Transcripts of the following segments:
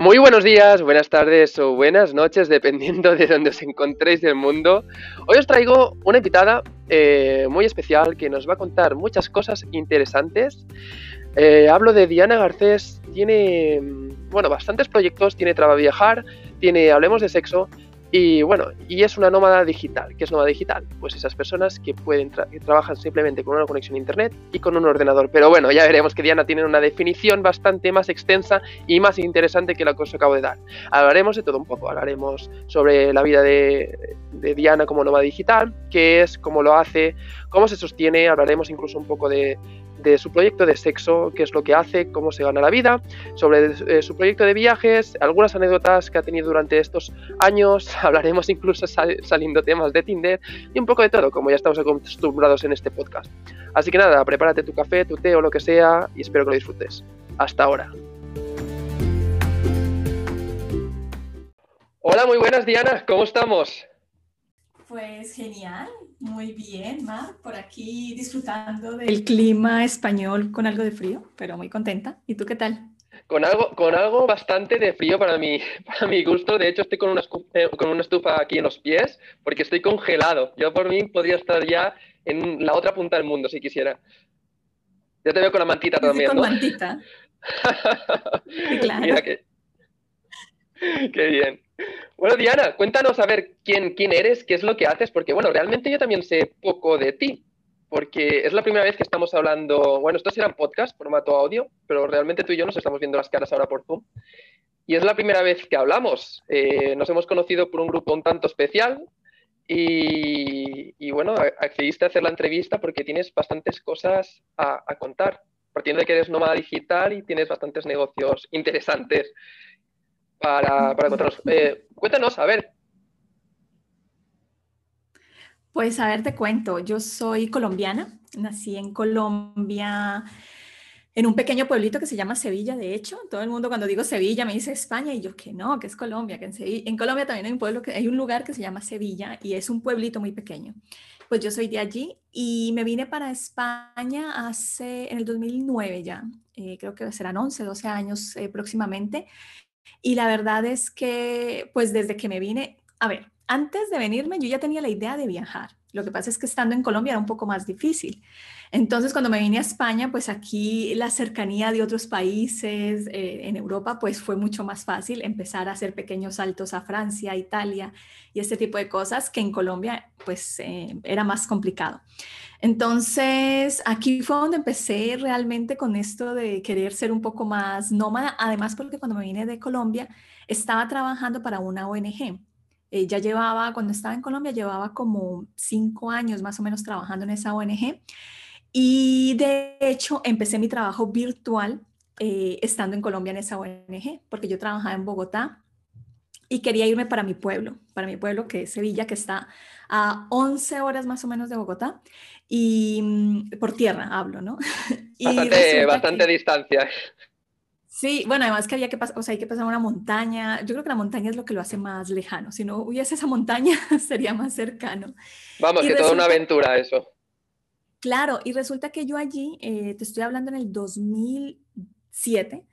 Muy buenos días, buenas tardes o buenas noches, dependiendo de donde os encontréis del mundo. Hoy os traigo una invitada eh, muy especial que nos va a contar muchas cosas interesantes. Eh, hablo de Diana Garcés, tiene, bueno, bastantes proyectos, tiene Traba Viajar, tiene Hablemos de Sexo y bueno, y es una nómada digital. ¿Qué es nómada digital? Pues esas personas que pueden que trabajan simplemente con una conexión a internet y con un ordenador. Pero bueno, ya veremos que Diana tiene una definición bastante más extensa y más interesante que la que os acabo de dar. Hablaremos de todo un poco. Hablaremos sobre la vida de, de Diana como nómada digital, qué es, cómo lo hace, cómo se sostiene. Hablaremos incluso un poco de, su proyecto de sexo, qué es lo que hace, cómo se gana la vida, sobre eh, su proyecto de viajes, algunas anécdotas que ha tenido durante estos años, hablaremos incluso saliendo temas de Tinder y un poco de todo, como ya estamos acostumbrados en este podcast. Así que nada, prepárate tu café, tu té o lo que sea y espero que lo disfrutes. Hasta ahora. Hola, muy buenas Diana, ¿cómo estamos? Pues genial, muy bien, Mar, por aquí disfrutando del clima español con algo de frío, pero muy contenta. ¿Y tú qué tal? Con algo, con algo bastante de frío para mi, para mi gusto. De hecho, estoy con una, eh, con una estufa aquí en los pies porque estoy congelado. Yo por mí podría estar ya en la otra punta del mundo si quisiera. Ya te veo con la mantita también, con mantita. claro. Mira que... Qué bien. Bueno, Diana, cuéntanos a ver quién, quién eres, qué es lo que haces, porque bueno, realmente yo también sé poco de ti, porque es la primera vez que estamos hablando, bueno, esto será en podcast, formato audio, pero realmente tú y yo nos estamos viendo las caras ahora por Zoom. Y es la primera vez que hablamos. Eh, nos hemos conocido por un grupo un tanto especial y, y, bueno, accediste a hacer la entrevista porque tienes bastantes cosas a, a contar. Partiendo de que eres nómada digital y tienes bastantes negocios interesantes para, para contarnos. Eh, cuéntanos, a ver. Pues a ver, te cuento, yo soy colombiana, nací en Colombia, en un pequeño pueblito que se llama Sevilla, de hecho, todo el mundo cuando digo Sevilla me dice España y yo que no, que es Colombia, que en, Sevilla, en Colombia también hay un pueblo, que, hay un lugar que se llama Sevilla y es un pueblito muy pequeño. Pues yo soy de allí y me vine para España hace, en el 2009 ya, eh, creo que serán 11, 12 años eh, próximamente. Y la verdad es que, pues desde que me vine, a ver, antes de venirme yo ya tenía la idea de viajar. Lo que pasa es que estando en Colombia era un poco más difícil. Entonces, cuando me vine a España, pues aquí la cercanía de otros países eh, en Europa, pues fue mucho más fácil empezar a hacer pequeños saltos a Francia, Italia y este tipo de cosas que en Colombia, pues eh, era más complicado. Entonces, aquí fue donde empecé realmente con esto de querer ser un poco más nómada, además porque cuando me vine de Colombia estaba trabajando para una ONG. Eh, ya llevaba, cuando estaba en Colombia, llevaba como cinco años más o menos trabajando en esa ONG. Y de hecho, empecé mi trabajo virtual eh, estando en Colombia en esa ONG, porque yo trabajaba en Bogotá y quería irme para mi pueblo, para mi pueblo que es Sevilla, que está a 11 horas más o menos de Bogotá, y mm, por tierra hablo, ¿no? Bastante, bastante distancia. Sí, bueno, además que había que pasar, o sea, hay que pasar una montaña. Yo creo que la montaña es lo que lo hace más lejano. Si no hubiese esa montaña, sería más cercano. Vamos, que toda una aventura eso. Claro, y resulta que yo allí, eh, te estoy hablando en el 2007,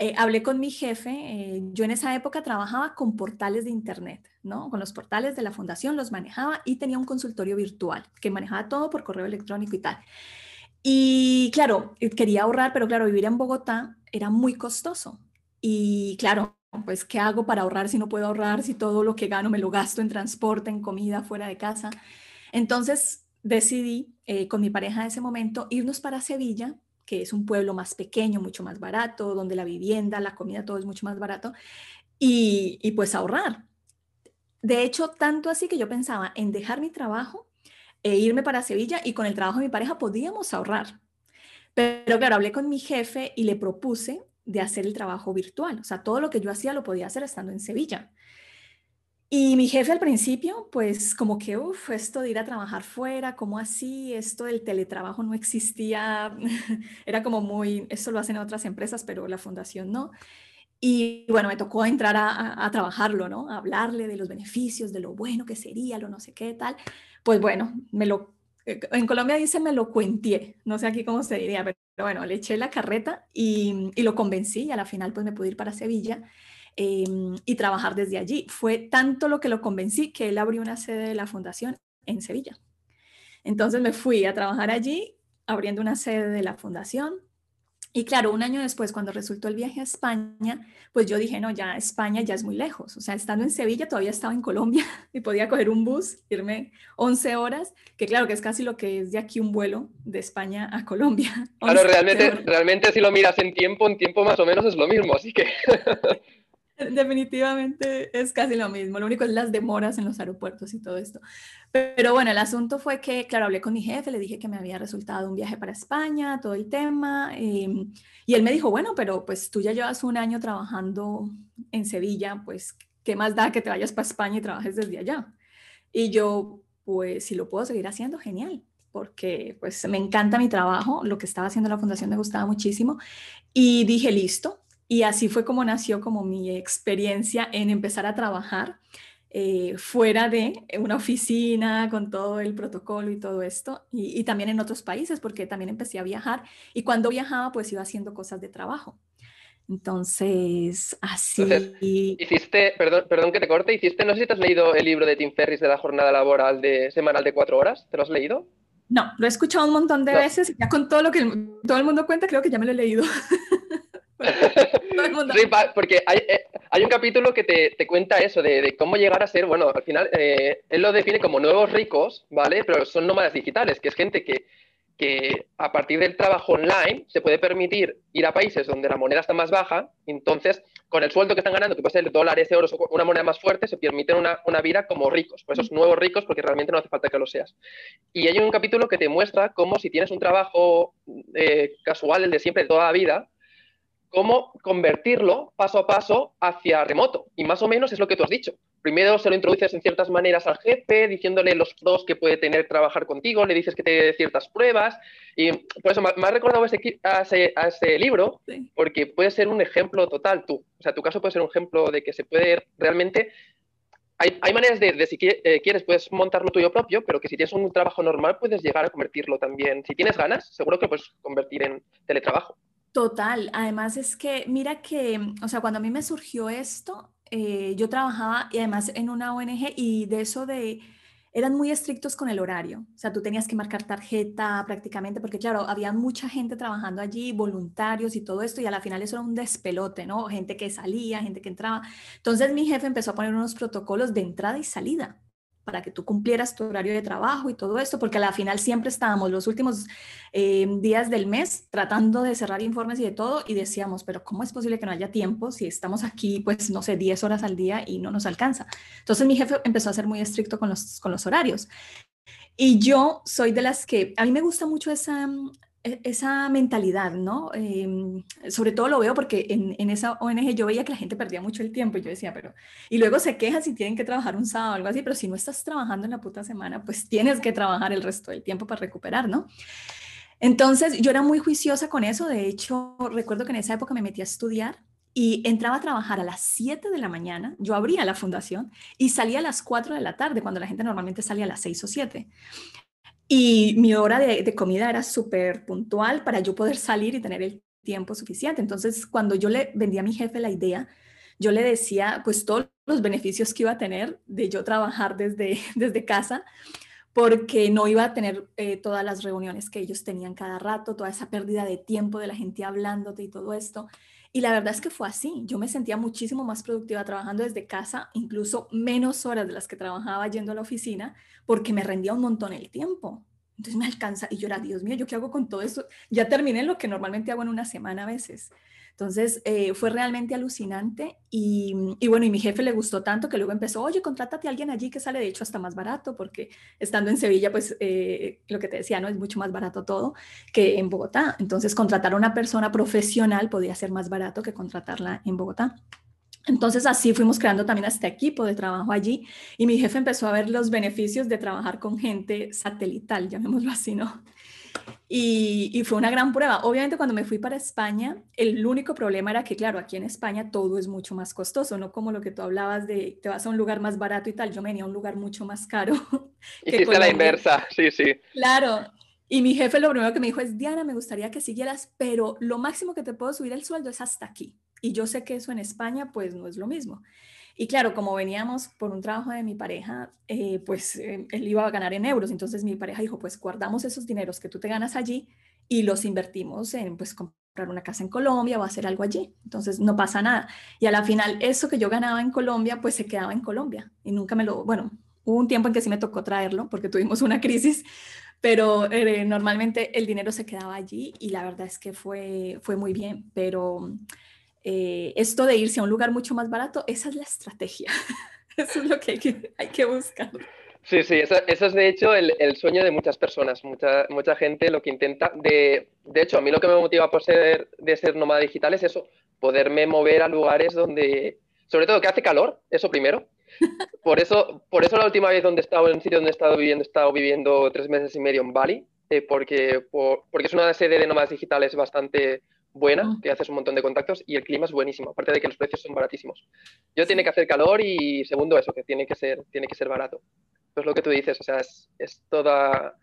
eh, hablé con mi jefe, eh, yo en esa época trabajaba con portales de Internet, ¿no? Con los portales de la fundación los manejaba y tenía un consultorio virtual que manejaba todo por correo electrónico y tal. Y claro, eh, quería ahorrar, pero claro, vivir en Bogotá era muy costoso. Y claro, pues, ¿qué hago para ahorrar si no puedo ahorrar, si todo lo que gano me lo gasto en transporte, en comida, fuera de casa? Entonces decidí con mi pareja en ese momento irnos para Sevilla que es un pueblo más pequeño, mucho más barato, donde la vivienda, la comida, todo es mucho más barato, y, pues ahorrar. De hecho, tanto así que yo pensaba en dejar mi trabajo e irme para Sevilla y con el trabajo de mi pareja podíamos ahorrar. Pero claro, hablé con mi jefe y le propuse de hacer el trabajo virtual. O sea, todo lo que yo hacía lo podía hacer estando en Sevilla. Y mi jefe al principio, pues como que, uff, esto de ir a trabajar fuera, ¿cómo así? Esto del teletrabajo no existía, era como muy, esto lo hacen otras empresas, pero la fundación no. Y bueno, me tocó entrar a, a, trabajarlo, ¿no? A hablarle de los beneficios, de lo bueno que sería, lo no sé qué tal. Pues bueno, me lo, eh, en Colombia dice me lo cuenté, no sé aquí cómo se diría, pero bueno, le eché la carreta y, y lo convencí y a la final pues me pude ir para Sevilla em, y trabajar desde allí. Fue tanto lo que lo convencí que él abrió una sede de la fundación en Sevilla. Entonces me fui a trabajar allí, abriendo una sede de la fundación. Y claro, un año después, cuando resultó el viaje a España, pues yo dije, no, ya España ya es muy lejos. O sea, estando en Sevilla, todavía estaba en Colombia y podía coger un bus, irme 11 horas, que claro que es casi lo que es de aquí un vuelo de España a Colombia. Claro, realmente, realmente si lo miras en tiempo, en tiempo más o menos es lo mismo, así que... Definitivamente es casi lo mismo, lo único es las demoras en los aeropuertos y todo esto. Pero bueno, el asunto fue que, claro, hablé con mi jefe, le dije que me había resultado un viaje para España, todo el tema, em, y él me dijo, bueno, pero pues tú ya llevas un año trabajando en Sevilla, pues, ¿qué más da que te vayas para España y trabajes desde allá? Y yo, pues, si lo puedo seguir haciendo, genial porque pues me encanta mi trabajo, lo que estaba haciendo la fundación me gustaba muchísimo y dije, listo, y así fue como nació como mi experiencia en empezar a trabajar eh, fuera de una oficina con todo el protocolo y todo esto, y, también en otros países, porque también empecé a viajar y cuando viajaba pues iba haciendo cosas de trabajo. Entonces, así... hiciste, perdón, perdón que te corte, hiciste, no sé si te has leído el libro de Tim Ferris de la jornada laboral de semanal de cuatro horas, ¿te lo has leído? No, lo he escuchado un montón de veces ya con todo lo que todo el mundo cuenta creo que ya me lo he leído. porque hay, eh, hay, un capítulo que te, te cuenta eso, de, de, cómo llegar a ser, bueno, al final eh, él lo define como nuevos ricos, ¿vale? Pero son nómadas digitales, que es gente que, que a partir del trabajo online se puede permitir ir a países donde la moneda está más baja, entonces con el sueldo que están ganando, que puede ser dólares, euros o una moneda más fuerte, se permiten una, una vida como ricos, pues esos nuevos ricos porque realmente no hace falta que lo seas. Y hay un capítulo que te muestra cómo si tienes un trabajo eh, casual, el de siempre, de toda la vida, cómo convertirlo paso a paso hacia remoto. Y más o menos es lo que tú has dicho. Primero se lo introduces en ciertas maneras al jefe, diciéndole los pros que puede tener trabajar contigo, le dices que te dé ciertas pruebas. Y por eso me, ha recordado a, ese, libro, porque puede ser un ejemplo total tú. O sea, tu caso puede ser un ejemplo de que se puede realmente hay, hay, maneras de, de si eh, quieres, puedes montarlo tuyo propio, pero que si tienes un trabajo normal puedes llegar a convertirlo también. Si tienes ganas, seguro que puedes convertir en teletrabajo. Total, además es que mira que, o sea, cuando a mí me surgió esto, eh, yo trabajaba y además en una ONG y de eso de, eran muy estrictos con el horario, o sea, tú tenías que marcar tarjeta prácticamente, porque claro, había mucha gente trabajando allí, voluntarios y todo esto, y a la final eso era un despelote, ¿no? Gente que salía, gente que entraba. Entonces mi jefe empezó a poner unos protocolos de entrada y salida para que tú cumplieras tu horario de trabajo y todo esto, porque a la final siempre estábamos los últimos eh, días del mes tratando de cerrar informes y de todo y decíamos, pero ¿cómo es posible que no haya tiempo si estamos aquí, pues, no sé, 10 horas al día y no nos alcanza? Entonces mi jefe empezó a ser muy estricto con los, con los horarios. Y yo soy de las que, a mí me gusta mucho esa, esa mentalidad, ¿no? Em, sobre todo lo veo porque en, esa ONG yo veía que la gente perdía mucho el tiempo y yo decía, pero, y luego se quejan si tienen que trabajar un sábado o algo así, pero si no estás trabajando en la puta semana, pues tienes que trabajar el resto del tiempo para recuperar, ¿no? Entonces yo era muy juiciosa con eso, de hecho recuerdo que en esa época me metí a estudiar y entraba a trabajar a las 7 de la mañana, yo abría la fundación y salía a las 4 de la tarde, cuando la gente normalmente salía a las 6 o 7. Y mi hora de, comida era súper puntual para yo poder salir y tener el tiempo suficiente. Entonces, cuando yo le vendí a mi jefe la idea, yo le decía, pues todos los beneficios que iba a tener de yo trabajar desde, desde casa, porque no iba a tener eh, todas las reuniones que ellos tenían cada rato, toda esa pérdida de tiempo de la gente hablándote y todo esto. Y la verdad es que fue así. Yo me sentía muchísimo más productiva trabajando desde casa, incluso menos horas de las que trabajaba yendo a la oficina, porque me rendía un montón el tiempo. Entonces me alcanza y yo era, Dios mío, ¿yo qué hago con todo eso? Ya terminé lo que normalmente hago en una semana a veces. Entonces eh, fue realmente alucinante y, y, bueno, y mi jefe le gustó tanto que luego empezó, oye, contrátate a alguien allí que sale de hecho hasta más barato, porque estando en Sevilla, pues eh, lo que te decía, ¿no? Es mucho más barato todo que en Bogotá. Entonces contratar a una persona profesional podía ser más barato que contratarla en Bogotá. Entonces así fuimos creando también este equipo de trabajo allí y mi jefe empezó a ver los beneficios de trabajar con gente satelital, llamémoslo así, ¿no? Y, fue una gran prueba. Obviamente cuando me fui para España, el único problema era que, claro, aquí en España todo es mucho más costoso, no como lo que tú hablabas de te vas a un lugar más barato y tal. Yo venía a un lugar mucho más caro. Hiciste la inversa, sí, sí. Claro. Y mi jefe lo primero que me dijo es, Diana, me gustaría que siguieras, pero lo máximo que te puedo subir el sueldo es hasta aquí. Y yo sé que eso en España pues no es lo mismo. Y claro, como veníamos por un trabajo de mi pareja, eh, pues eh, él iba a ganar en euros. Entonces mi pareja dijo, pues guardamos esos dineros que tú te ganas allí y los invertimos en pues comprar una casa en Colombia o hacer algo allí. Entonces no pasa nada. Y a la final eso que yo ganaba en Colombia pues se quedaba en Colombia y nunca me lo, bueno, hubo un tiempo en que sí me tocó traerlo porque tuvimos una crisis, pero eh, normalmente el dinero se quedaba allí y la verdad es que fue, fue muy bien, pero eh, esto de irse a un lugar mucho más barato, esa es la estrategia. eso es lo que hay que, hay que buscar. Sí, sí, eso, eso, es de hecho el, el, sueño de muchas personas, mucha, mucha gente lo que intenta. De, de hecho, a mí lo que me motiva por ser, de ser nómada digital es eso, poderme mover a lugares donde, sobre todo que hace calor, eso primero. Por eso, por eso la última vez donde he estado, en un sitio donde he estado viviendo, he estado viviendo tres meses y medio en Bali, eh, porque, por, porque es una sede de nómadas digitales bastante buena, que haces un montón de contactos y el clima es buenísimo, aparte de que los precios son baratísimos. Yo tiene que hacer calor y segundo eso, que tiene que ser, tiene que ser barato. Pues lo que tú dices, o sea, es, es toda...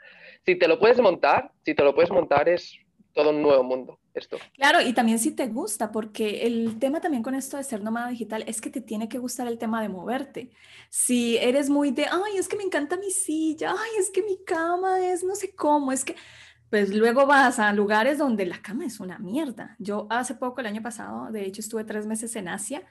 Si te lo puedes montar, si te lo puedes montar es todo un nuevo mundo esto. Claro, y también si te gusta, porque el tema también con esto de ser nómada digital es que te tiene que gustar el tema de moverte. Si eres muy de, ay, es que me encanta mi silla, ay, es que mi cama es no sé cómo, es que pues luego vas a lugares donde la cama es una mierda. Yo hace poco, el año pasado, de hecho estuve tres meses en Asia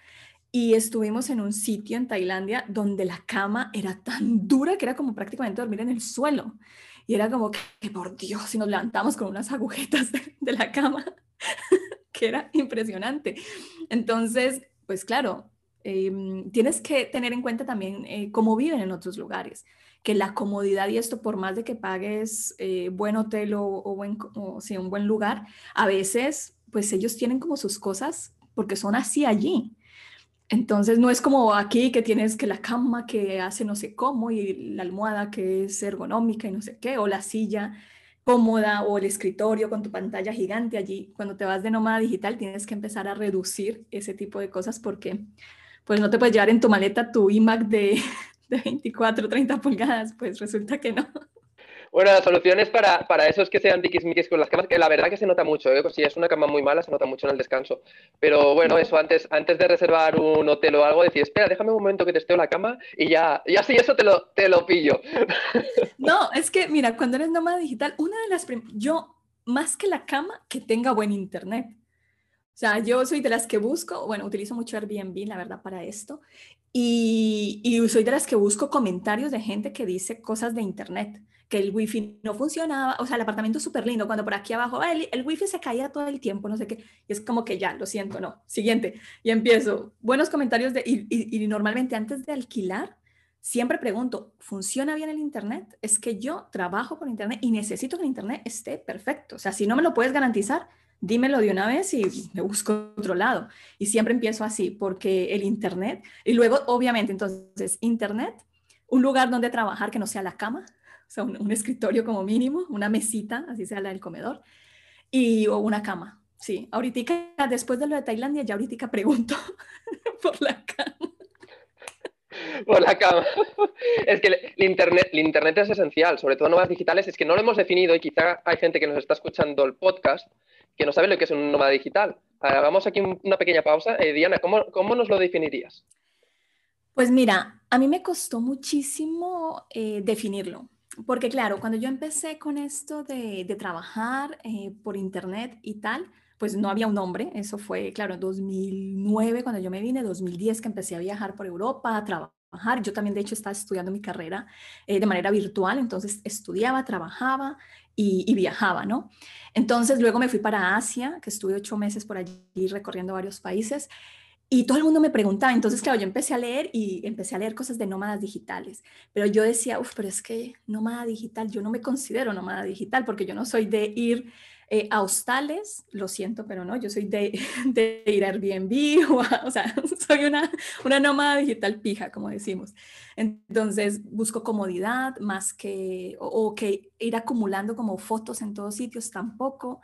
y estuvimos en un sitio en Tailandia donde la cama era tan dura que era como prácticamente dormir en el suelo. Y era como que, por Dios, si nos levantamos con unas agujetas de, la cama, que era impresionante. Entonces, pues claro, em, tienes que tener en cuenta también eh, cómo viven en otros lugares que la comodidad y esto, por más de que pagues eh, buen hotel o, buen, o, un buen lugar, a veces, pues ellos tienen como sus cosas porque son así allí. Entonces no es como aquí que tienes que la cama que hace no sé cómo y la almohada que es ergonómica y no sé qué, o la silla cómoda o el escritorio con tu pantalla gigante allí. Cuando te vas de nómada digital tienes que empezar a reducir ese tipo de cosas porque pues no te puedes llevar en tu maleta tu iMac de de 24, 30 pulgadas, pues resulta que no. Bueno, la solución es para, para esos que sean tiquismiquis con las camas, que la verdad que se nota mucho, ¿eh? si es una cama muy mala se nota mucho en el descanso. Pero bueno, eso antes, antes de reservar un hotel o algo, decir, espera, déjame un momento que testeo la cama y ya, ya sí, eso te lo, te lo pillo. No, es que mira, cuando eres nómada digital, una de las... Yo, más que la cama, que tenga buen internet. O sea, yo soy de las que busco, bueno, utilizo mucho Airbnb, la verdad, para esto. Y, y, soy de las que busco comentarios de gente que dice cosas de internet, que el wifi no funcionaba, o sea, el apartamento es súper lindo, cuando por aquí abajo, el, el, wifi se caía todo el tiempo, no sé qué, y es como que ya, lo siento, no, siguiente, y empiezo, buenos comentarios de, y, y, y normalmente antes de alquilar, siempre pregunto, ¿funciona bien el internet? Es que yo trabajo por internet y necesito que el internet esté perfecto, o sea, si no me lo puedes garantizar, dímelo de una vez y me busco otro lado. Y siempre empiezo así, porque el Internet, y luego, obviamente, entonces, Internet, un lugar donde trabajar que no sea la cama, o sea, un, escritorio como mínimo, una mesita, así sea la del comedor, y o una cama. Sí, ahorita, después de lo de Tailandia, ya ahorita pregunto por la cama. Por la cama. Es que el internet, el internet es esencial, sobre todo en nuevas digitales, es que no lo hemos definido y quizá hay gente que nos está escuchando el podcast que no sabe lo que es un nómada digital. Hagamos aquí una pequeña pausa. Eh, Diana, ¿cómo, ¿cómo, nos lo definirías? Pues mira, a mí me costó muchísimo eh, definirlo, porque claro, cuando yo empecé con esto de, de trabajar eh, por internet y tal, pues no había un nombre, eso fue, claro, en 2009 cuando yo me vine, 2010 que empecé a viajar por Europa, a trabajar. Yo también, de hecho, estaba estudiando mi carrera eh, de manera virtual, entonces estudiaba, trabajaba y, y, viajaba, ¿no? Entonces luego me fui para Asia, que estuve ocho meses por allí recorriendo varios países. Y todo el mundo me preguntaba, entonces claro, yo empecé a leer y empecé a leer cosas de nómadas digitales, pero yo decía, uff, pero es que nómada digital, yo no me considero nómada digital porque yo no soy de ir eh, a hostales, lo siento, pero no, yo soy de, de ir a Airbnb, o, a, o sea, soy una, una nómada digital pija, como decimos. Entonces busco comodidad más que, o, o que ir acumulando como fotos en todos sitios tampoco.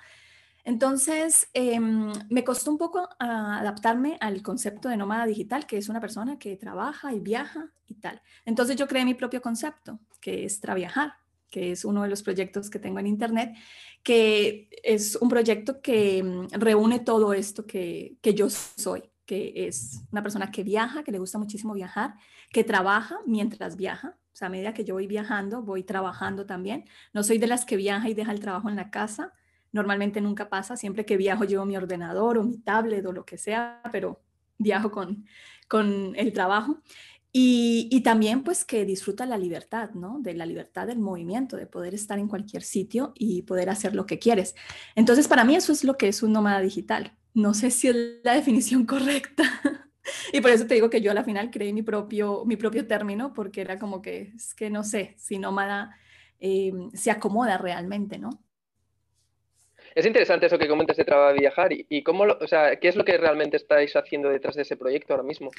Entonces, eh, me costó un poco adaptarme al concepto de nómada digital, que es una persona que trabaja y viaja y tal. Entonces, yo creé mi propio concepto, que es traviajar, que es uno de los proyectos que tengo en Internet, que es un proyecto que mm, reúne todo esto que, que yo soy, que es una persona que viaja, que le gusta muchísimo viajar, que trabaja mientras viaja. O sea, a medida que yo voy viajando, voy trabajando también. No soy de las que viaja y deja el trabajo en la casa. Normalmente nunca pasa. Siempre que viajo llevo mi ordenador o mi tablet o lo que sea, pero viajo con, con el trabajo. Y, también pues que disfruta la libertad, ¿no? De la libertad del movimiento, de poder estar en cualquier sitio y poder hacer lo que quieres. Entonces, para mí eso es lo que es un nómada digital. No sé si es la definición correcta. y por eso te digo que yo a la final creé mi propio, mi propio término, porque era como que, es que no sé si nómada eh, se acomoda realmente, ¿no? Es interesante eso que comentas de trabajar y viajar y, cómo, o sea, qué es lo que realmente estáis haciendo detrás de ese proyecto ahora mismo.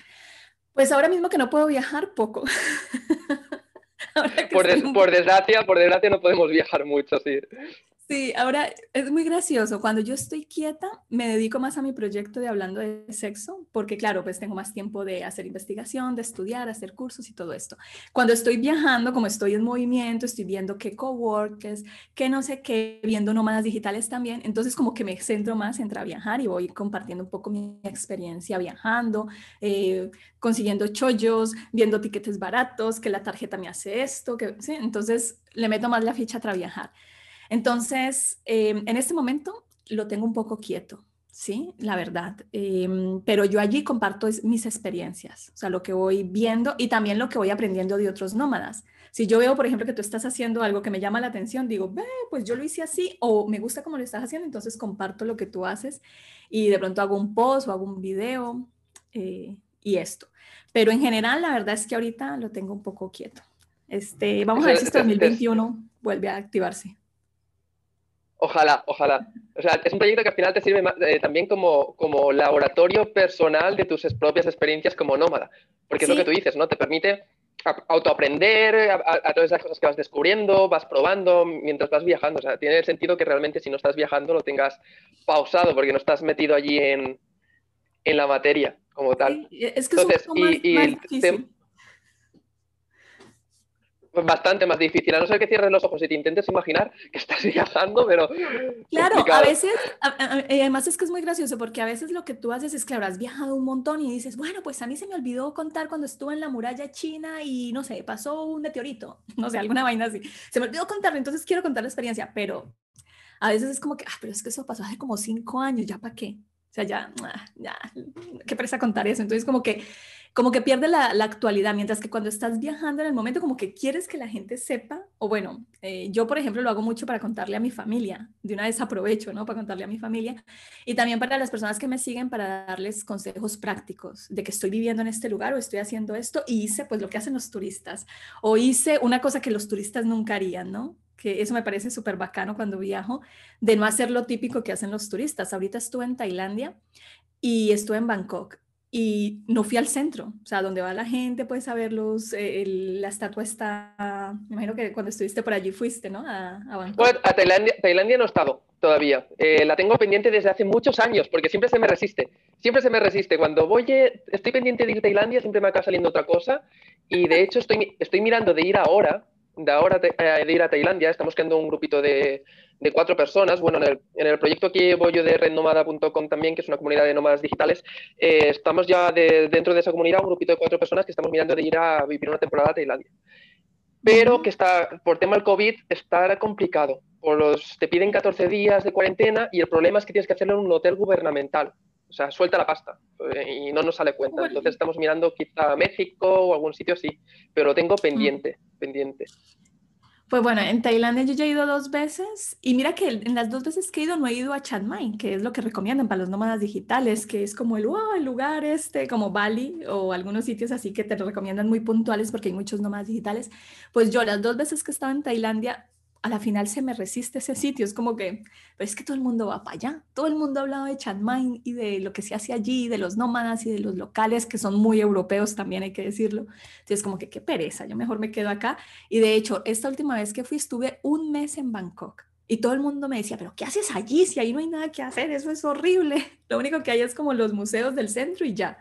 Pues ahora mismo que no puedo viajar, poco. por, por, desgracia, por desgracia no podemos viajar mucho, sí. Sí, ahora es muy gracioso. Cuando yo estoy quieta, me dedico más a mi proyecto de hablando de sexo, porque claro, pues tengo más tiempo de hacer investigación, de estudiar, hacer cursos y todo esto. Cuando estoy viajando, como estoy en movimiento, estoy viendo qué coworkers, qué no sé qué, viendo nómadas digitales también, entonces como que me centro más en viajar y voy compartiendo un poco mi experiencia viajando, eh, consiguiendo chollos, viendo tiquetes baratos, que la tarjeta me hace esto, que sí, entonces le meto más la ficha a viajar. Entonces, em, en este momento lo tengo un poco quieto, ¿sí? La verdad. Em, pero yo allí comparto mis experiencias, o sea, lo que voy viendo y también lo que voy aprendiendo de otros nómadas. Si yo veo, por ejemplo, que tú estás haciendo algo que me llama la atención, digo, ve, pues yo lo hice así o me gusta cómo lo estás haciendo, entonces comparto lo que tú haces y de pronto hago un post o hago un video eh, y esto. Pero en general, la verdad es que ahorita lo tengo un poco quieto. Este, vamos a ver si este 2021 vuelve a activarse. Ojalá, ojalá. O sea, es un proyecto que al final te sirve eh, también como, como laboratorio personal de tus propias experiencias como nómada. Porque es lo que tú dices, ¿no? Te permite autoaprender a, a, todas esas cosas que vas descubriendo, vas probando mientras vas viajando. O sea, tiene el sentido que realmente si no estás viajando lo tengas pausado porque no estás metido allí en, en la materia como tal. es que Entonces, y, el bastante más difícil, a no ser que cierres los ojos y te intentes imaginar que estás viajando, pero... Claro, a veces, además es que es muy gracioso porque a veces lo que tú haces es, claro, has viajado un montón y dices, bueno, pues a mí se me olvidó contar cuando estuve en la muralla china y, no sé, pasó un meteorito, no sé, alguna vaina así. Se me olvidó contarlo, entonces quiero contar la experiencia, pero a veces es como que, ah, pero es que eso pasó hace como cinco años, ¿ya para qué? O sea, ya, ah, ya, qué presa contar eso. Entonces, como que como que pierde la, actualidad, mientras que cuando estás viajando en el momento, como que quieres que la gente sepa, o bueno, eh, yo por ejemplo lo hago mucho para contarle a mi familia, de una vez aprovecho, ¿no? Para contarle a mi familia, y también para las personas que me siguen, para darles consejos prácticos de que estoy viviendo en este lugar o estoy haciendo esto, y hice pues lo que hacen los turistas, o hice una cosa que los turistas nunca harían, ¿no? que eso me parece súper bacano cuando viajo, de no hacer lo típico que hacen los turistas. Ahorita estuve en Tailandia y estuve en Bangkok y no fui al centro, o sea, donde va la gente, puedes saberlos, eh, la estatua está, me imagino que cuando estuviste por allí fuiste, ¿no? A, a a Tailandia, Tailandia no he estado todavía, eh, la tengo pendiente desde hace muchos años, porque siempre se me resiste, siempre se me resiste, cuando voy, eh, estoy pendiente de ir a Tailandia, siempre me acaba saliendo otra cosa, y de hecho estoy, estoy mirando de ir ahora, de ahora de, de ir a Tailandia, estamos creando un grupito de, de cuatro personas. Bueno, en el, proyecto que llevo yo de rednomada.com también, que es una comunidad de nómadas digitales, eh, estamos ya dentro de esa comunidad, un grupito de cuatro personas que estamos mirando de ir a vivir una temporada a Tailandia. Pero que está, por tema del COVID, está complicado. Por los, te piden 14 días de cuarentena y el problema es que tienes que hacerlo en un hotel gubernamental. O sea, suelta la pasta eh, y no nos sale cuenta. Entonces estamos mirando quizá México o algún sitio así, pero lo tengo pendiente, pendiente. Pues bueno, en Tailandia yo ya he ido dos veces y mira que en las dos veces que he ido no he ido a Chiang Mai, que es lo que recomiendan para los nómadas digitales, que es como el, el lugar este, como Bali o algunos sitios así que te recomiendan muy puntuales porque hay muchos nómadas digitales. Pues yo las dos veces que estaba en Tailandia a la final se me resiste ese sitio. Es como que, es que todo el mundo va para allá. Todo el mundo ha hablado de Chiang Mai y de lo que se hace allí, de los nómadas y de los locales, que son muy europeos también, hay que decirlo. Entonces, como que qué pereza, yo mejor me quedo acá. Y de hecho, esta última vez que fui, estuve un mes en Bangkok. Y todo el mundo me decía, pero ¿qué haces allí? Si ahí no hay nada que hacer, eso es horrible. Lo único que hay es como los museos del centro y ya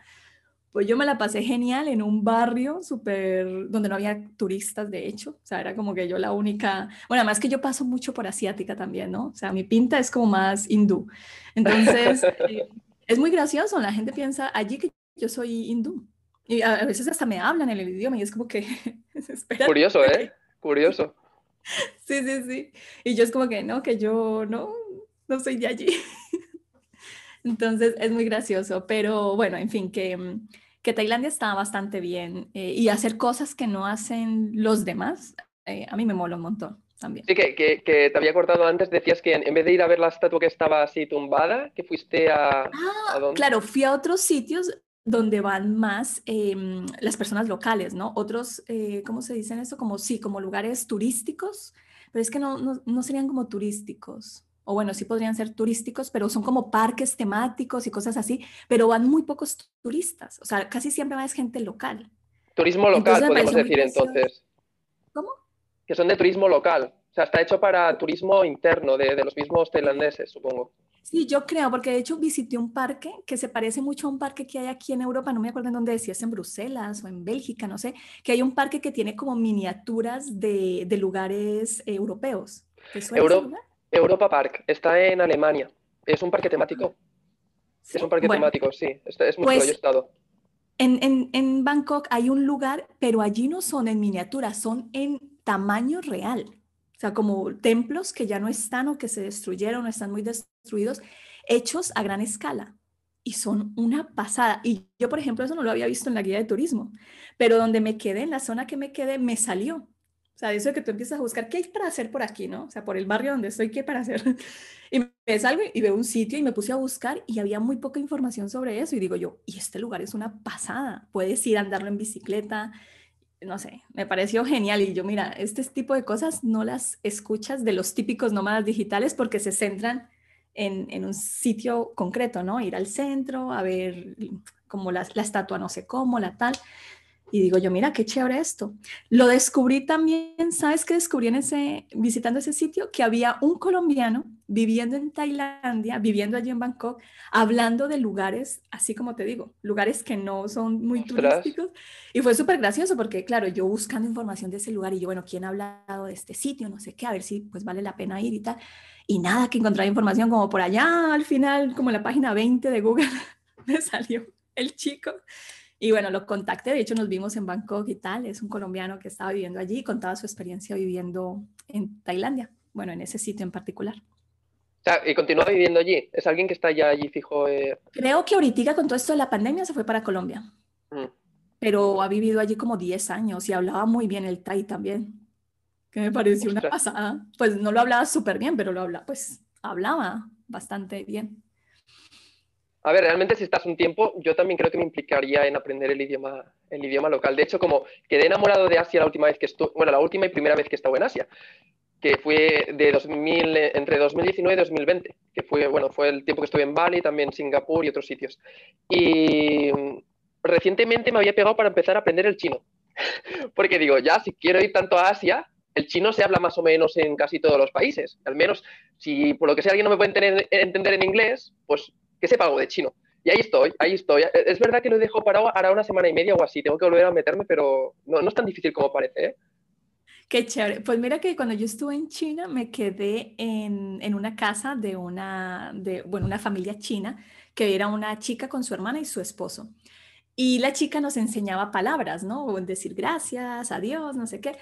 Pues yo me la pasé genial en un barrio súper, donde no había turistas, de hecho. O sea, era como que yo la única, bueno, además que yo paso mucho por asiática también, ¿no? O sea, mi pinta es como más hindú. Entonces, eh, es muy gracioso, la gente piensa allí que yo soy hindú. Y a veces hasta me hablan en el idioma y es como que... Curioso, ¿eh? Curioso. Sí, sí, sí. Y yo es como que no, que yo no, no soy de allí. Entonces es muy gracioso, pero bueno, en fin, que, mm, que Tailandia está bastante bien eh, y hacer cosas que no hacen los demás, eh, a mí me mola un montón también. Sí, que, que, que, te había cortado antes, decías que en, vez de ir a ver la estatua que estaba así tumbada, que fuiste a... Ah, claro, fui a otros sitios donde van más em, las personas locales, ¿no? Otros, eh, ¿cómo se dicen eso? Como sí, como lugares turísticos, pero es que no, no, no serían como turísticos o bueno, sí podrían ser turísticos, pero son como parques temáticos y cosas así, pero van muy pocos turistas, o sea, casi siempre va es gente local. Turismo local, podemos decir entonces. ¿Cómo? Que son de turismo local, o sea, está hecho para turismo interno de, de los mismos tailandeses, supongo. Sí, yo creo, porque de hecho visité un parque que se parece mucho a un parque que hay aquí en Europa, no me acuerdo en dónde decía, es en Bruselas o en Bélgica, no sé, que hay un parque que tiene como miniaturas de, de lugares europeos. Europa. Europa Park, está en Alemania. Es un parque temático. Es un parque temático, sí. Es, muy pues, estado. En, en, en, Bangkok hay un lugar, pero allí no son en miniatura, son en tamaño real. O sea, como templos que ya no están o que se destruyeron o están muy destruidos, hechos a gran escala. Y son una pasada. Y yo, por ejemplo, eso no lo había visto en la guía de turismo, pero donde me quedé, en la zona que me quedé, me salió. O sea, eso de que tú empiezas a buscar qué hay para hacer por aquí, ¿no? O sea, por el barrio donde estoy, ¿qué hay para hacer? Y me salgo y veo un sitio y me puse a buscar y había muy poca información sobre eso. Y digo yo, y este lugar es una pasada. Puedes ir a andarlo en bicicleta. No sé, me pareció genial. Y yo, mira, este tipo de cosas no las escuchas de los típicos nómadas digitales porque se centran en, en un sitio concreto, ¿no? Ir al centro, a ver como la, la estatua no sé cómo, la tal. Y digo yo, mira, qué chévere esto. Lo descubrí también, ¿sabes qué descubrí en ese, visitando ese sitio? Que había un colombiano viviendo en Tailandia, viviendo allí en Bangkok, hablando de lugares, así como te digo, lugares que no son muy turísticos. Y fue súper gracioso porque, claro, yo buscando información de ese lugar y yo, bueno, ¿quién ha hablado de este sitio? No sé qué, a ver si pues vale la pena ir y tal. Y nada, que encontrar información como por allá, al final, como en la página 20 de Google, me salió el chico y bueno, lo contacté, de hecho nos vimos en Bangkok y tal, es un colombiano que estaba viviendo allí y contaba su experiencia viviendo en Tailandia, bueno, en ese sitio en particular. y continúa viviendo allí, es alguien que está ya allí fijo. Eh... Creo que ahorita con todo esto de la pandemia se fue para Colombia, mm. pero ha vivido allí como 10 años y hablaba muy bien el Thai también, que me pareció una pasada. Pues no lo hablaba súper bien, pero lo hablaba, pues hablaba bastante bien. A ver, realmente si estás un tiempo, yo también creo que me implicaría en aprender el idioma, el idioma local. De hecho, como quedé enamorado de Asia la última vez que estuve, bueno, la última y primera vez que estaba en Asia, que fue de 2000, entre 2019 y 2020, que fue, bueno, fue el tiempo que estuve en Bali, también Singapur y otros sitios. Y recientemente me había pegado para empezar a aprender el chino. Porque digo, ya, si quiero ir tanto a Asia, el chino se habla más o menos en casi todos los países. Al menos, si por lo que sea alguien no me puede entender en inglés, pues que sepa algo de chino. Y ahí estoy, ahí estoy. Es verdad que lo dejo parado ahora una semana y media o así. Tengo que volver a meterme, pero no, no es tan difícil como parece. ¿eh? Qué chévere. Pues mira que cuando yo estuve en China me quedé en, en, una casa de una, de, bueno, una familia china que era una chica con su hermana y su esposo. Y la chica nos enseñaba palabras, ¿no? Decir gracias, adiós, no sé qué.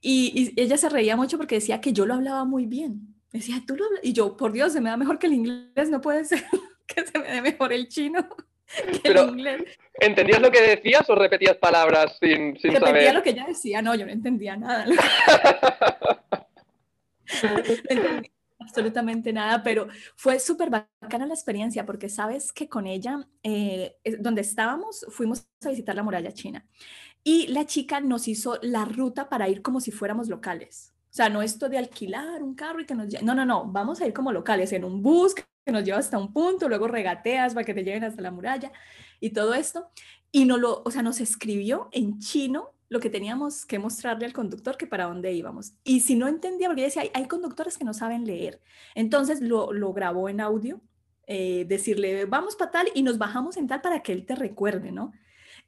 Y, y ella se reía mucho porque decía que yo lo hablaba muy bien. Decía, tú lo hablas. Y yo, por Dios, se me da mejor que el inglés, no puede ser. que se me dé mejor el chino que el inglés. ¿Entendías lo que decías o repetías palabras sin, sin Repetía lo que ella decía, no, yo no entendía nada. absolutamente nada, pero fue súper bacana la experiencia porque sabes que con ella, eh, donde estábamos, fuimos a visitar la muralla china y la chica nos hizo la ruta para ir como si fuéramos locales. O sea, no esto de alquilar un carro y que nos... No, no, no, vamos a ir como locales, en un bus que nos lleva hasta un punto, luego regateas para que te lleven hasta la muralla y todo esto. Y no lo, o sea, nos escribió en chino lo que teníamos que mostrarle al conductor que para dónde íbamos. Y si no entendía, porque decía, hay, conductores que no saben leer. Entonces lo, lo grabó en audio, eh, decirle, vamos para tal y nos bajamos en tal para que él te recuerde, ¿no?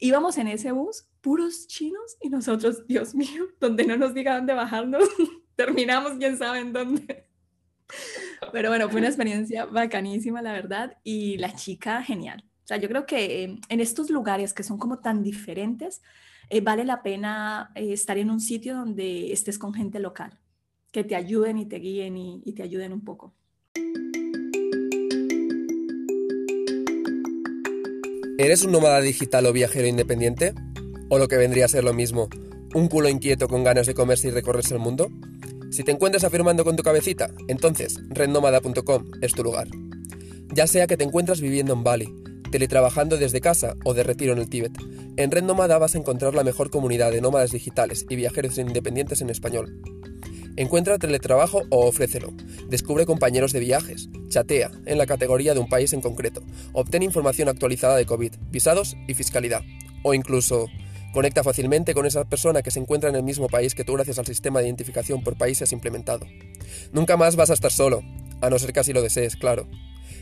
íbamos en ese bus, puros chinos, y nosotros, Dios mío, donde no nos diga dónde bajarnos, terminamos quién sabe en dónde. Pero bueno, fue una experiencia bacanísima, la verdad, y la chica genial. O sea, yo creo que eh, en estos lugares que son como tan diferentes, eh, vale la pena eh, estar en un sitio donde estés con gente local, que te ayuden y te guíen y, y te ayuden un poco. ¿Eres un nómada digital o viajero independiente? ¿O lo que vendría a ser lo mismo, un culo inquieto con ganas de comerse y recorrerse el mundo? Si te encuentras afirmando con tu cabecita, entonces rednomada.com es tu lugar. Ya sea que te encuentras viviendo en Bali, teletrabajando desde casa o de retiro en el Tíbet, en Red vas a encontrar la mejor comunidad de nómadas digitales y viajeros independientes en español. Encuentra teletrabajo o ofrécelo. Descubre compañeros de viajes. Chatea en la categoría de un país en concreto. Obtén información actualizada de COVID, visados y fiscalidad. O incluso Conecta fácilmente con esa persona que se encuentra en el mismo país que tú gracias al sistema de identificación por países implementado. Nunca más vas a estar solo, a no ser que así lo desees, claro.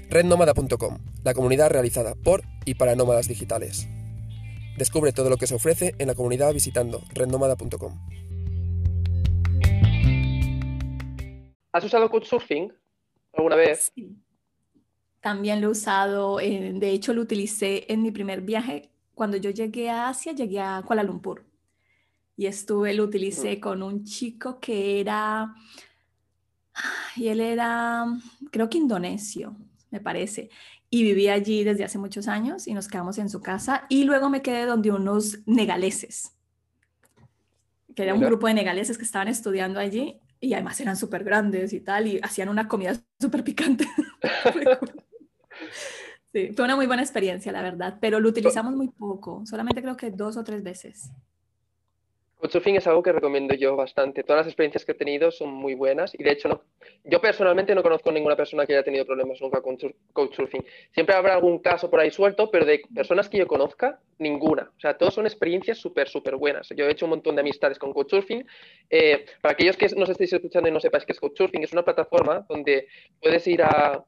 Rednomada.com, la comunidad realizada por y para nómadas digitales. Descubre todo lo que se ofrece en la comunidad visitando rednomada.com. ¿Has usado Couchsurfing alguna vez? Sí. También lo he usado, eh, de hecho lo utilicé en mi primer viaje cuando yo llegué a Asia, llegué a Kuala Lumpur. Y estuve, lo utilicé con un chico que era, y él era, creo que indonesio, me parece, y vivía allí desde hace muchos años y nos quedamos en su casa. Y luego me quedé donde unos negaleses, que era un grupo de negaleses que estaban estudiando allí. Y además eran súper grandes y tal y hacían una comida súper picante. Sí, fue una muy buena experiencia, la verdad, pero lo utilizamos muy poco, solamente creo que dos o tres veces. Couchsurfing es algo que recomiendo yo bastante. Todas las experiencias que he tenido son muy buenas y de hecho no, yo personalmente no conozco ninguna persona que haya tenido problemas nunca con Couchsurfing. Siempre habrá algún caso por ahí suelto, pero de personas que yo conozca, ninguna. O sea, todos son experiencias súper, súper buenas. Yo he hecho un montón de amistades con Couchsurfing. Eh, para aquellos que nos estéis escuchando y no sepáis qué es Couchsurfing, es una plataforma donde puedes ir a,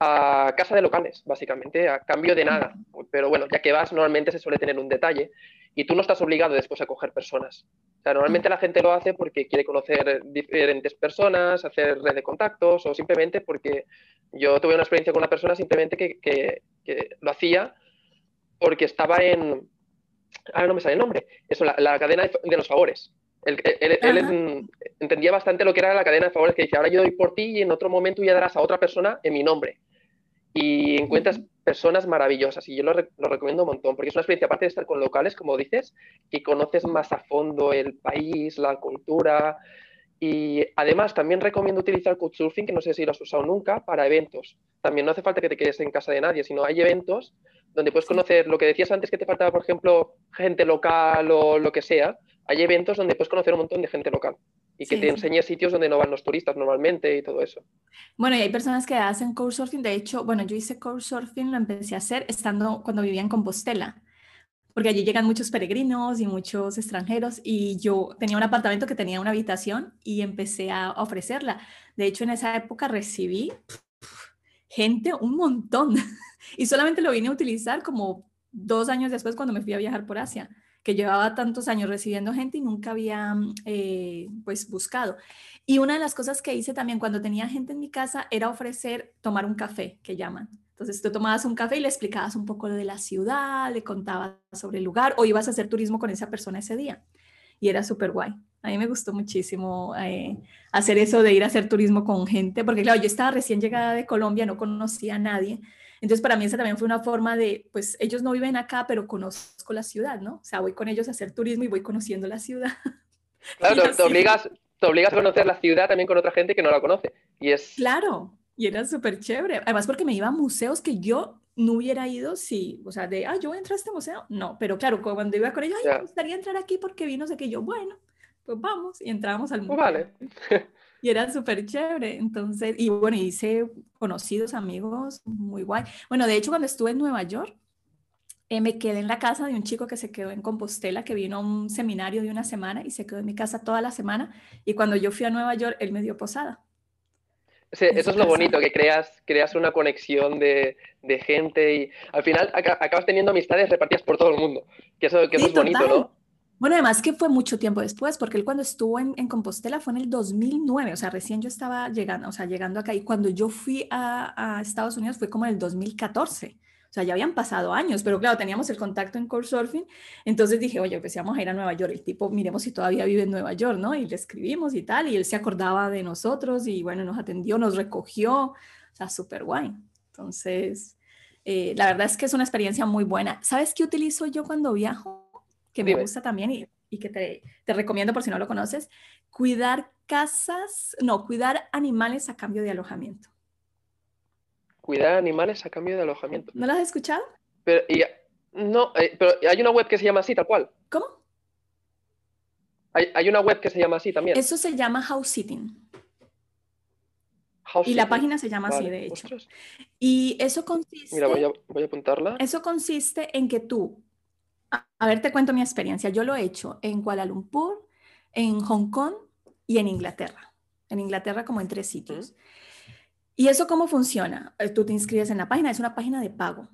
a casa de locales, básicamente, a cambio de nada. Pero bueno, ya que vas, normalmente se suele tener un detalle y tú no estás obligado después a coger personas. O sea, normalmente la gente lo hace porque quiere conocer diferentes personas, hacer red de contactos o simplemente porque yo tuve una experiencia con una persona simplemente que, que, lo hacía porque estaba en... Ahora no me sale el nombre. Eso, la, cadena de, los favores. Él, él, entendía bastante lo que era la cadena de favores que dice, ahora yo doy por ti y en otro momento ya darás a otra persona en mi nombre y encuentras personas maravillosas y yo lo, recomiendo un montón porque es una experiencia aparte de estar con locales, como dices, que conoces más a fondo el país, la cultura y además también recomiendo utilizar Couchsurfing, que no sé si lo has usado nunca, para eventos. También no hace falta que te quedes en casa de nadie, sino hay eventos donde puedes conocer lo que decías antes que te faltaba, por ejemplo, gente local o lo que sea. Hay eventos donde puedes conocer un montón de gente local y que te enseñe sitios donde no van los turistas normalmente y todo eso. Bueno, y hay personas que hacen couchsurfing. De hecho, bueno, yo hice couchsurfing, lo empecé a hacer estando cuando vivía en Compostela, porque allí llegan muchos peregrinos y muchos extranjeros y yo tenía un apartamento que tenía una habitación y empecé a ofrecerla. De hecho, en esa época recibí gente un montón y solamente lo vine a utilizar como dos años después cuando me fui a viajar por Asia que llevaba tantos años recibiendo gente y nunca había eh, pues buscado. Y una de las cosas que hice también cuando tenía gente en mi casa era ofrecer tomar un café, que llaman. Entonces tú tomabas un café y le explicabas un poco de la ciudad, le contabas sobre el lugar o ibas a hacer turismo con esa persona ese día. Y era súper guay. A mí me gustó muchísimo eh, hacer eso de ir a hacer turismo con gente, porque claro, yo estaba recién llegada de Colombia, no conocía a nadie. Entonces, para mí esa también fue una forma de, pues ellos no viven acá, pero conozco la ciudad, ¿no? O sea, voy con ellos a hacer turismo y voy conociendo la ciudad. Claro, te, obligas, te obligas a conocer la ciudad también con otra gente que no la conoce. Y es... Claro, y era súper chévere. Además, porque me iba a museos que yo no hubiera ido si, o sea, de, ah, yo entro a este museo. No, pero claro, cuando iba con ellos, ay, me gustaría entrar aquí porque vi no sé qué. Yo, bueno, pues vamos. Y entrábamos al pues museo. vale. y era súper chévere. Entonces, y bueno, hice conocidos, amigos, muy guay. Bueno, de hecho, cuando estuve en Nueva York, eh, me quedé en la casa de un chico que se quedó en Compostela, que vino a un seminario de una semana y se quedó en mi casa toda la semana. Y cuando yo fui a Nueva York, él me dio posada. eso es lo bonito, que creas, creas una conexión de, gente y al final acabas teniendo amistades repartidas por todo el mundo, que eso, que es bonito, ¿no? Bueno, además que fue mucho tiempo después, porque él cuando estuvo en, Compostela fue en el 2009, o sea, recién yo estaba llegando, o sea, llegando acá, y cuando yo fui a, a Estados Unidos fue como en el 2014. O sea, ya habían pasado años, pero claro, teníamos el contacto en Couchsurfing. Entonces dije, oye, pues vamos a ir a Nueva York. El tipo, miremos si todavía vive en Nueva York, ¿no? Y le escribimos y tal. Y él se acordaba de nosotros y bueno, nos atendió, nos recogió. O sea, súper guay. Entonces, eh, la verdad es que es una experiencia muy buena. ¿Sabes qué utilizo yo cuando viajo? Que me gusta también y, y que te, te recomiendo por si no lo conoces. Cuidar casas, no, cuidar animales a cambio de alojamiento cuidar animales a cambio de alojamiento. ¿No lo has escuchado? Pero, no, eh, pero hay una web que se llama así, tal cual. ¿Cómo? Hay, una web que se llama así también. Eso se llama house sitting. y la página se llama así, de hecho. Y eso consiste. Mira, voy a, voy a, apuntarla. Eso consiste en que tú. A, ver, te cuento mi experiencia. Yo lo he hecho en Kuala Lumpur, en Hong Kong y en Inglaterra. En Inglaterra, como en tres sitios. ¿Y eso cómo funciona? Eh, tú te inscribes en la página, es una página de pago,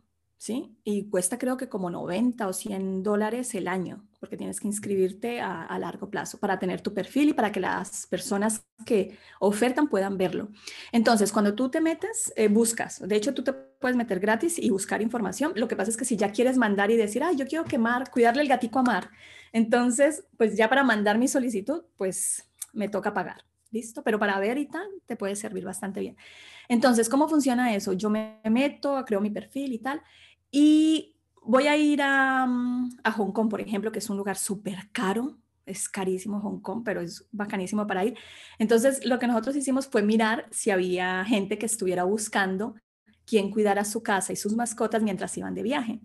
¿sí? Y cuesta creo que como 90 o 100 dólares el año, porque tienes que inscribirte a, largo plazo para tener tu perfil y para que las personas que ofertan puedan verlo. Entonces, cuando tú te metes, eh, buscas. De hecho, tú te puedes meter gratis y buscar información. Lo que pasa es que si ya quieres mandar y decir, ah, yo quiero quemar, cuidarle el gatico a Mar, entonces, pues ya para mandar mi solicitud, pues me toca pagar. ¿Listo? Pero para ver y tal, te puede servir bastante bien. Entonces, ¿cómo funciona eso? Yo me meto, creo mi perfil y tal, y voy a ir a, mm, a Hong Kong, por ejemplo, que es un lugar súper caro, es carísimo Hong Kong, pero es bacanísimo para ir. Entonces, lo que nosotros hicimos fue mirar si había gente que estuviera buscando quien cuidara su casa y sus mascotas mientras iban de viaje.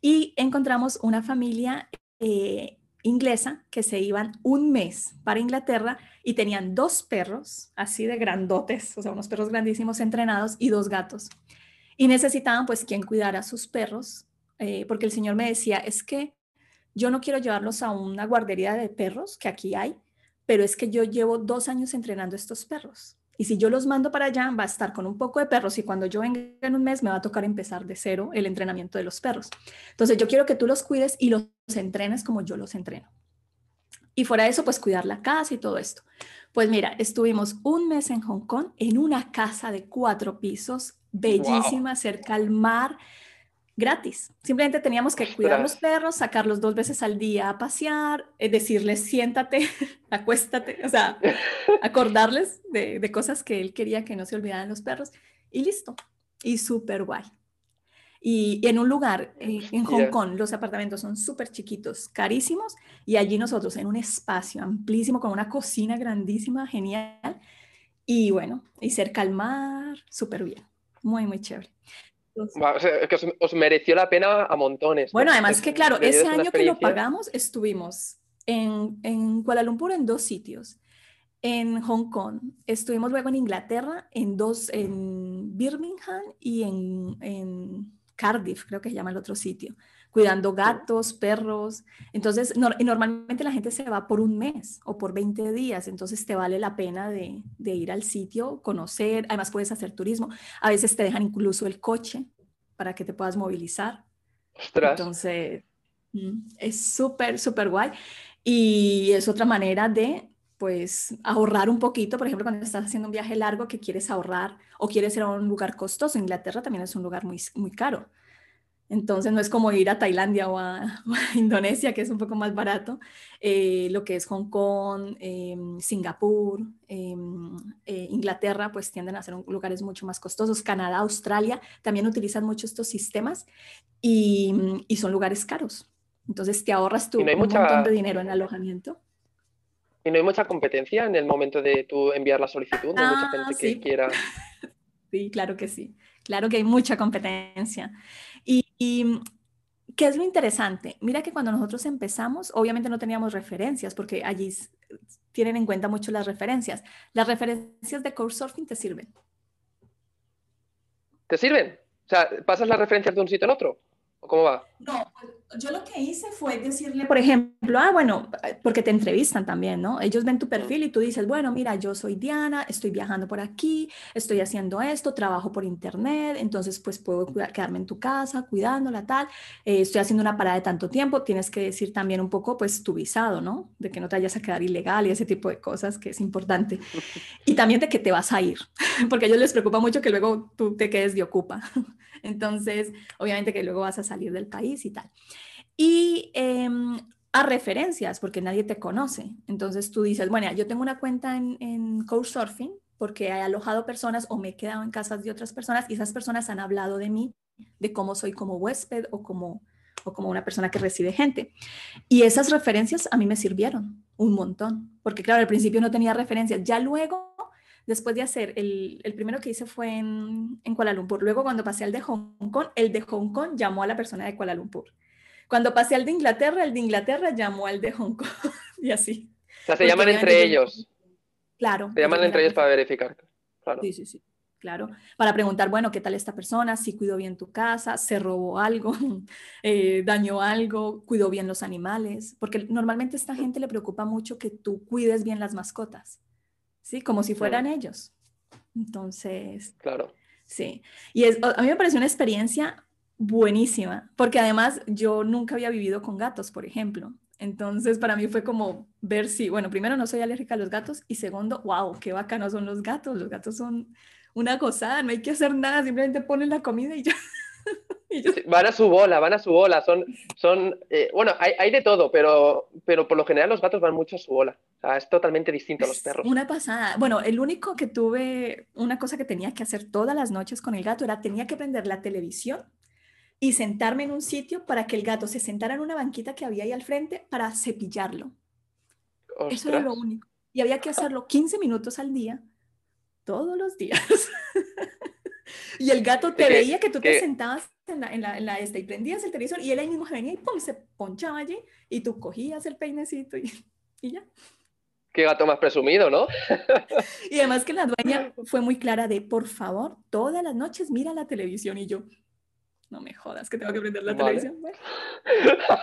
Y encontramos una familia eh, inglesa que se iban un mes para Inglaterra y tenían dos perros, así de grandotes, o sea, unos perros grandísimos entrenados y dos gatos. Y necesitaban pues quien cuidara a sus perros, eh, porque el señor me decía, es que yo no quiero llevarlos a una guardería de perros, que aquí hay, pero es que yo llevo dos años entrenando estos perros. Y si yo los mando para allá, va a estar con un poco de perros y cuando yo venga en un mes me va a tocar empezar de cero el entrenamiento de los perros. Entonces yo quiero que tú los cuides y los entrenes como yo los entreno. Y fuera de eso, pues cuidar la casa y todo esto. Pues mira, estuvimos un mes en Hong Kong en una casa de cuatro pisos, bellísima, cerca al mar, gratis. Simplemente teníamos que cuidar los perros, sacarlos dos veces al día a pasear, eh, decirles siéntate, acuéstate, o sea, acordarles de, de, cosas que él quería que no se olvidaran los perros y listo. Y súper guay. Y, en un lugar, eh, en Hong Kong, los apartamentos son súper chiquitos, carísimos, y allí nosotros en un espacio amplísimo, con una cocina grandísima, genial, y bueno, y cerca al mar, súper bien, muy, muy chévere que os, mereció la pena a montones. Bueno, además que claro, ese año que lo pagamos estuvimos en, en, Kuala Lumpur en dos sitios. En Hong Kong, estuvimos luego en Inglaterra, en dos, en Birmingham y en, en Cardiff, creo que se llama el otro sitio, cuidando gatos, perros. Entonces, normalmente la gente se va por un mes o por 20 días, entonces te vale la pena de, de, ir al sitio, conocer, además puedes hacer turismo. A veces te dejan incluso el coche para que te puedas movilizar. Entonces, mm, es súper, súper guay. Y es otra manera de, pues, ahorrar un poquito. Por ejemplo, cuando estás haciendo un viaje largo que quieres ahorrar o quieres ir a un lugar costoso. Inglaterra también es un lugar muy, muy caro. Entonces no es como ir a Tailandia o a, Indonesia, que es un poco más barato. Eh, lo que es Hong Kong, em, Singapur, em, eh, Inglaterra, pues tienden a ser lugares mucho más costosos. Canadá, Australia también utilizan mucho estos sistemas y, y son lugares caros. Entonces te ahorras tú un montón de dinero en alojamiento. Y no hay mucha competencia en el momento de tú enviar la solicitud, no hay mucha ah, gente que quiera. Sí, claro que sí. Claro que hay mucha competencia. Y, ¿qué es lo interesante? Mira que cuando nosotros empezamos, obviamente no teníamos referencias, porque allí tienen en cuenta mucho las referencias. Las referencias de Couchsurfing te sirven. ¿Te sirven? O sea, ¿pasas las referencias de un sitio al otro? ¿O cómo va? No, yo lo que hice fue decirle, por ejemplo, ah, bueno, porque te entrevistan también, ¿no? Ellos ven tu perfil y tú dices, bueno, mira, yo soy Diana, estoy viajando por aquí, estoy haciendo esto, trabajo por internet, entonces pues puedo quedarme en tu casa cuidándola, tal, eh, estoy haciendo una parada de tanto tiempo, tienes que decir también un poco pues tu visado, ¿no? De que no te vayas a quedar ilegal y ese tipo de cosas que es importante. Y también de que te vas a ir, porque a ellos les preocupa mucho que luego tú te quedes de ocupa. Entonces, obviamente que luego vas a salir del país y tal. Y em, a referencias, porque nadie te conoce. Entonces tú dices, bueno, yo tengo una cuenta en, en Couchsurfing porque he alojado personas o me he quedado en casas de otras personas y esas personas han hablado de mí, de cómo soy como huésped o como, o como una persona que recibe gente. Y esas referencias a mí me sirvieron un montón, porque claro, al principio no tenía referencias. Ya luego después de hacer, el, el primero que hice fue en, en, Kuala Lumpur. Luego cuando pasé al de Hong Kong, el de Hong Kong llamó a la persona de Kuala Lumpur. Cuando pasé al de Inglaterra, el de Inglaterra llamó al de Hong Kong y así. O sea, se llaman entre ellos. Claro. Se llaman entre ellos para verificar. Claro. Sí, sí, sí. Claro, para preguntar, bueno, ¿qué tal esta persona? Si cuidó bien tu casa, se robó algo, eh, dañó algo, cuidó bien los animales, porque normalmente a esta gente le preocupa mucho que tú cuides bien las mascotas. ¿sí? Como si fueran ellos. Entonces, claro. Sí, y es, a mí me pareció una experiencia buenísima, porque además yo nunca había vivido con gatos, por ejemplo. Entonces, para mí fue como ver si, bueno, primero no soy alérgica a los gatos y segundo, wow, qué bacanos son los gatos. Los gatos son una gozada, no hay que hacer nada, simplemente ponen la comida y ya. van a su bola, van a su bola. Son, son eh, bueno, hay, hay, de todo, pero, pero por lo general los gatos van mucho a su bola. O sea, es totalmente distinto a los perros. Una pasada. Bueno, el único que tuve, una cosa que tenía que hacer todas las noches con el gato era tenía que prender la televisión y sentarme en un sitio para que el gato se sentara en una banquita que había ahí al frente para cepillarlo. Ostras. Eso era lo único. Y había que hacerlo 15 minutos al día, todos los días. y el gato te veía que tú te sentabas en la, en, la, en la, esta y prendías el televisor y él ahí mismo venía y pum, se ponchaba allí y tú cogías el peinecito y, y ya. Qué gato más presumido, ¿no? y además que la dueña fue muy clara de, por favor, todas las noches mira la televisión y yo, no me jodas que tengo que prender la vale. televisión.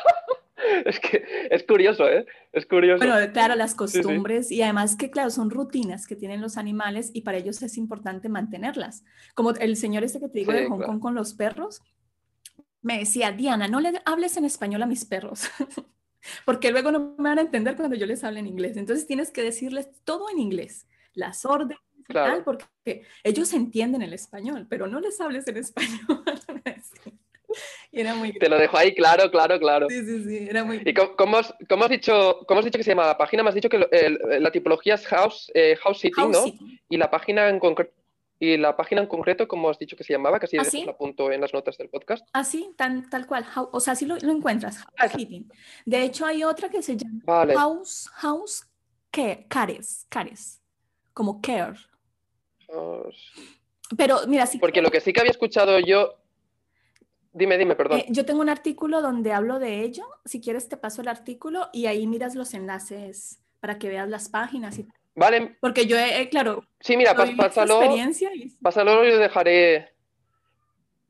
Es que es curioso, ¿eh? Es curioso. Bueno, claro, las costumbres sí, sí. y además que, claro, son rutinas que tienen los animales y para ellos es importante mantenerlas. Como el señor este que te digo sí, de Hong claro. Kong con los perros, me decía, Diana, no le hables en español a mis perros. porque luego no me van a entender cuando yo les hable en inglés. Entonces tienes que decirles todo en inglés, las órdenes, claro. porque ellos entienden el español, pero no les hables en español. y era muy... Te lo dejo ahí claro, claro, claro. Sí, sí, sí, era muy... ¿Y cómo, cómo, has, cómo has, dicho, cómo has dicho que se llama la página? Me has dicho que la tipología es house, eh, house sitting, house ¿no? Sitting. Y la página en concreto... Y la página en concreto, como has dicho que se llamaba, que así ¿Ah, después sí? lo apunto en las notas del podcast. Así, tan, tal cual. How, o sea, así lo, lo encuentras. House Sitting. De hecho, hay otra que se llama vale. House, House care, Cares, Cares, como Care. Pero mira, sí. Porque lo que sí que había escuchado yo. Dime, dime, perdón. Eh, yo tengo un artículo donde hablo de ello. Si quieres, te paso el artículo y ahí miras los enlaces para que veas las páginas y Vale. Porque yo, eh, claro. Sí, mira, pas, pásalo. Y... Pásalo y lo dejaré.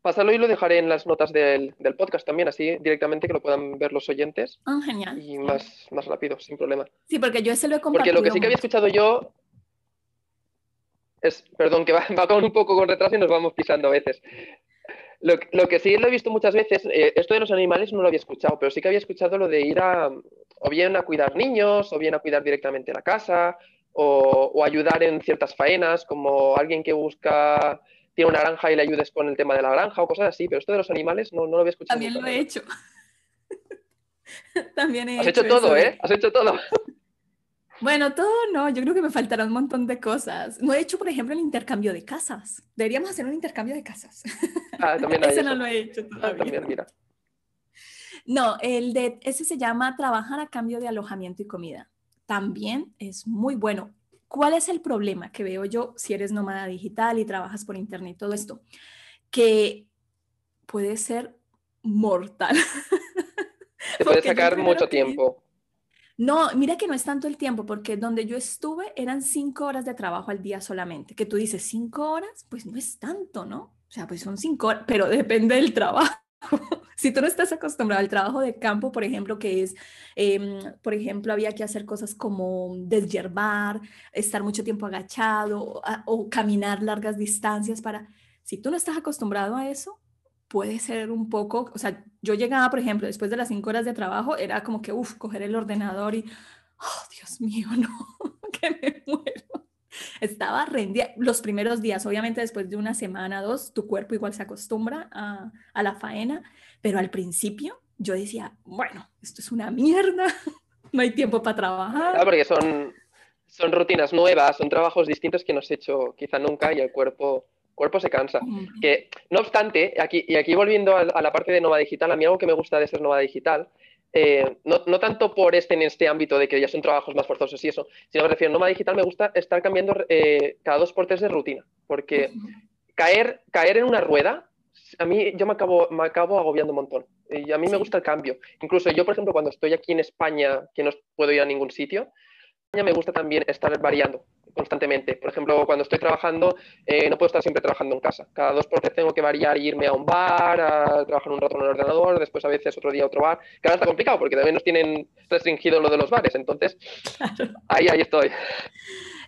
Pásalo y lo dejaré en las notas del, del, podcast también, así directamente que lo puedan ver los oyentes. Ah, genial. Y más, más rápido, sin problema. Sí, porque yo ese lo he compartido. Porque lo que sí que había escuchado yo es, perdón, que va, va con un poco con retraso y nos vamos pisando a veces. Lo, lo, que sí lo he visto muchas veces, eh, esto de los animales no lo había escuchado, pero sí que había escuchado lo de ir a, o bien a cuidar niños, o bien a cuidar directamente la casa, o, o, ayudar en ciertas faenas, como alguien que busca, tiene una granja y le ayudes con el tema de la granja o cosas así, pero esto de los animales no, no lo había escuchado. También lo he hecho. También he Has hecho, hecho todo, eso. ¿eh? Has hecho todo. Bueno, todo no, yo creo que me faltará un montón de cosas. No he hecho, por ejemplo, el intercambio de casas. Deberíamos hacer un intercambio de casas. Ah, también ese eso. no lo he hecho todavía. Ah, también, mira. No, el de ese se llama trabajar a cambio de alojamiento y comida. También es muy bueno. ¿Cuál es el problema que veo yo si eres nómada digital y trabajas por internet y todo esto? Que puede ser mortal. Te puede sacar mucho tiempo. No, mira que no es tanto el tiempo, porque donde yo estuve eran cinco horas de trabajo al día solamente. Que tú dices, cinco horas, pues no es tanto, ¿no? O sea, pues son cinco horas, pero depende del trabajo. Si tú no estás acostumbrado al trabajo de campo, por ejemplo, que es, em, por ejemplo, había que hacer cosas como deshiervar, estar mucho tiempo agachado o caminar largas distancias para... Si tú no estás acostumbrado a eso, puede ser un poco, o sea, yo llegaba, por ejemplo, después de las cinco horas de trabajo, era como que, uff, coger el ordenador y, oh, Dios mío, no, que me muero. Estaba rendida los primeros días, obviamente después de una semana, dos, tu cuerpo igual se acostumbra a, a la faena, pero al principio yo decía, bueno, esto es una mierda, no hay tiempo para trabajar. Claro, porque son, son rutinas nuevas, son trabajos distintos que no has hecho quizá nunca y el cuerpo cuerpo se cansa. Que, no obstante, aquí, y aquí volviendo a, la parte de Nova Digital, a mí algo que me gusta de ser Nova Digital, eh, no, tanto por este en este ámbito de que ya son trabajos más forzosos y eso, sino que me refiero, Nova Digital me gusta estar cambiando eh, cada dos por tres de rutina, porque caer, caer en una rueda, a mí yo me acabo, me acabo agobiando un montón. Y a mí me gusta el cambio. Incluso yo, por ejemplo, cuando estoy aquí en España, que no puedo ir a ningún sitio, me gusta también estar variando constantemente. Por ejemplo, cuando estoy trabajando, eh, no puedo estar siempre trabajando en casa. Cada dos por tres tengo que variar e irme a un bar, a trabajar un rato en el ordenador, después a veces otro día otro bar. Que ahora está complicado porque también nos tienen restringido lo de los bares. Entonces, ahí, ahí estoy.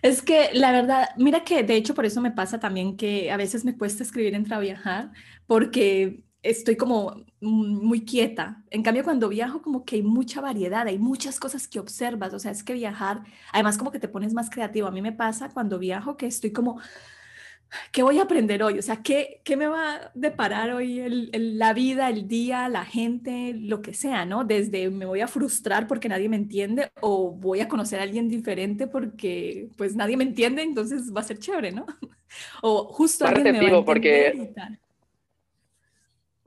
Es que la verdad, mira que de hecho por eso me pasa también que a veces me cuesta escribir entre viajar, porque estoy como muy quieta. En cambio, cuando viajo, como que hay mucha variedad, hay muchas cosas que observas. O sea, es que viajar, además, como que te pones más creativo. A mí me pasa cuando viajo que estoy como, ¿qué voy a aprender hoy? O sea, ¿qué, qué me va a deparar hoy el, la vida, el día, la gente, lo que sea, ¿no? Desde me voy a frustrar porque nadie me entiende o voy a conocer a alguien diferente porque pues nadie me entiende, entonces va a ser chévere, ¿no? O justo alguien me va a porque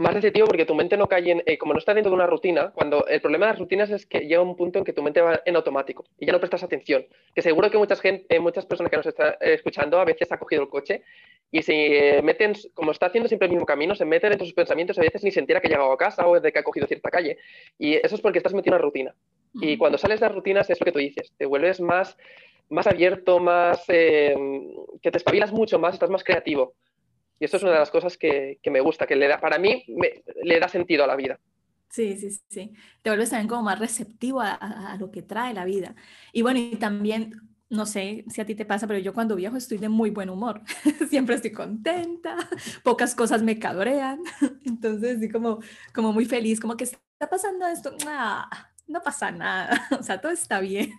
más receptivo porque tu mente no cae en, eh, como no está dentro de una rutina, cuando el problema de las rutinas es que llega un punto en que tu mente va en automático y ya no prestas atención. Que seguro que muchas, gente, eh, muchas personas que nos están escuchando a veces ha cogido el coche y se meten, como está haciendo siempre el mismo camino, se meten entre sus pensamientos, a veces ni se entera que ha llegado a casa o de que ha cogido cierta calle. Y eso es porque estás metido en una rutina. Y cuando sales de las rutinas es lo que tú dices, te vuelves más, más abierto, más, eh, que te espabilas mucho más, estás más creativo. Y eso es una de las cosas que, me gusta, que le da, para mí le da sentido a la vida. Sí, sí, sí. Te vuelves también como más receptivo a, lo que trae la vida. Y bueno, y también, no sé si a ti te pasa, pero yo cuando viajo estoy de muy buen humor. Siempre estoy contenta, pocas cosas me cabrean. Entonces, estoy como, como muy feliz, como que está pasando esto. Ah, no pasa nada, o sea, todo está bien.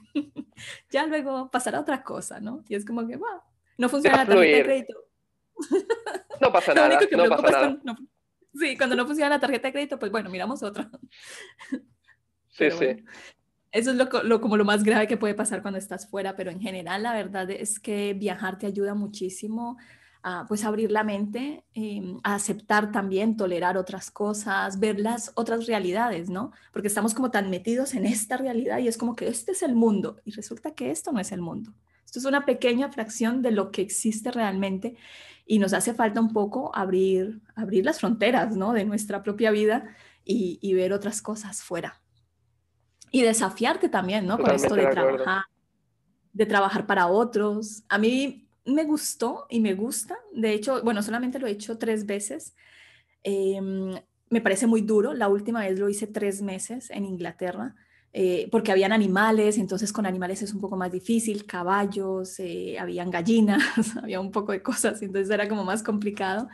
ya luego pasará otra cosa, ¿no? Y es como que, wow, no funciona la tarjeta de crédito no pasa nada. no pasa nada. sí, cuando no funciona la tarjeta de crédito, pues bueno, miramos otra. Sí, sí. Eso es lo, como lo más grave que puede pasar cuando estás fuera, pero en general la verdad es que viajar te ayuda muchísimo a pues abrir la mente, em, a aceptar también, tolerar otras cosas, ver las otras realidades, ¿no? Porque estamos como tan metidos en esta realidad y es como que este es el mundo y resulta que esto no es el mundo. Esto es una pequeña fracción de lo que existe realmente y nos hace falta un poco abrir, abrir las fronteras ¿no? de nuestra propia vida y, ver otras cosas fuera. Y desafiarte también, ¿no? Con esto de, trabajar, de trabajar para otros. A mí me gustó y me gusta. De hecho, bueno, solamente lo he hecho tres veces. Em, me parece muy duro. La última vez lo hice tres meses en Inglaterra. Eh, porque habían animales, entonces con animales es un poco más difícil, caballos, eh, habían gallinas, había un poco de cosas, entonces era como más complicado.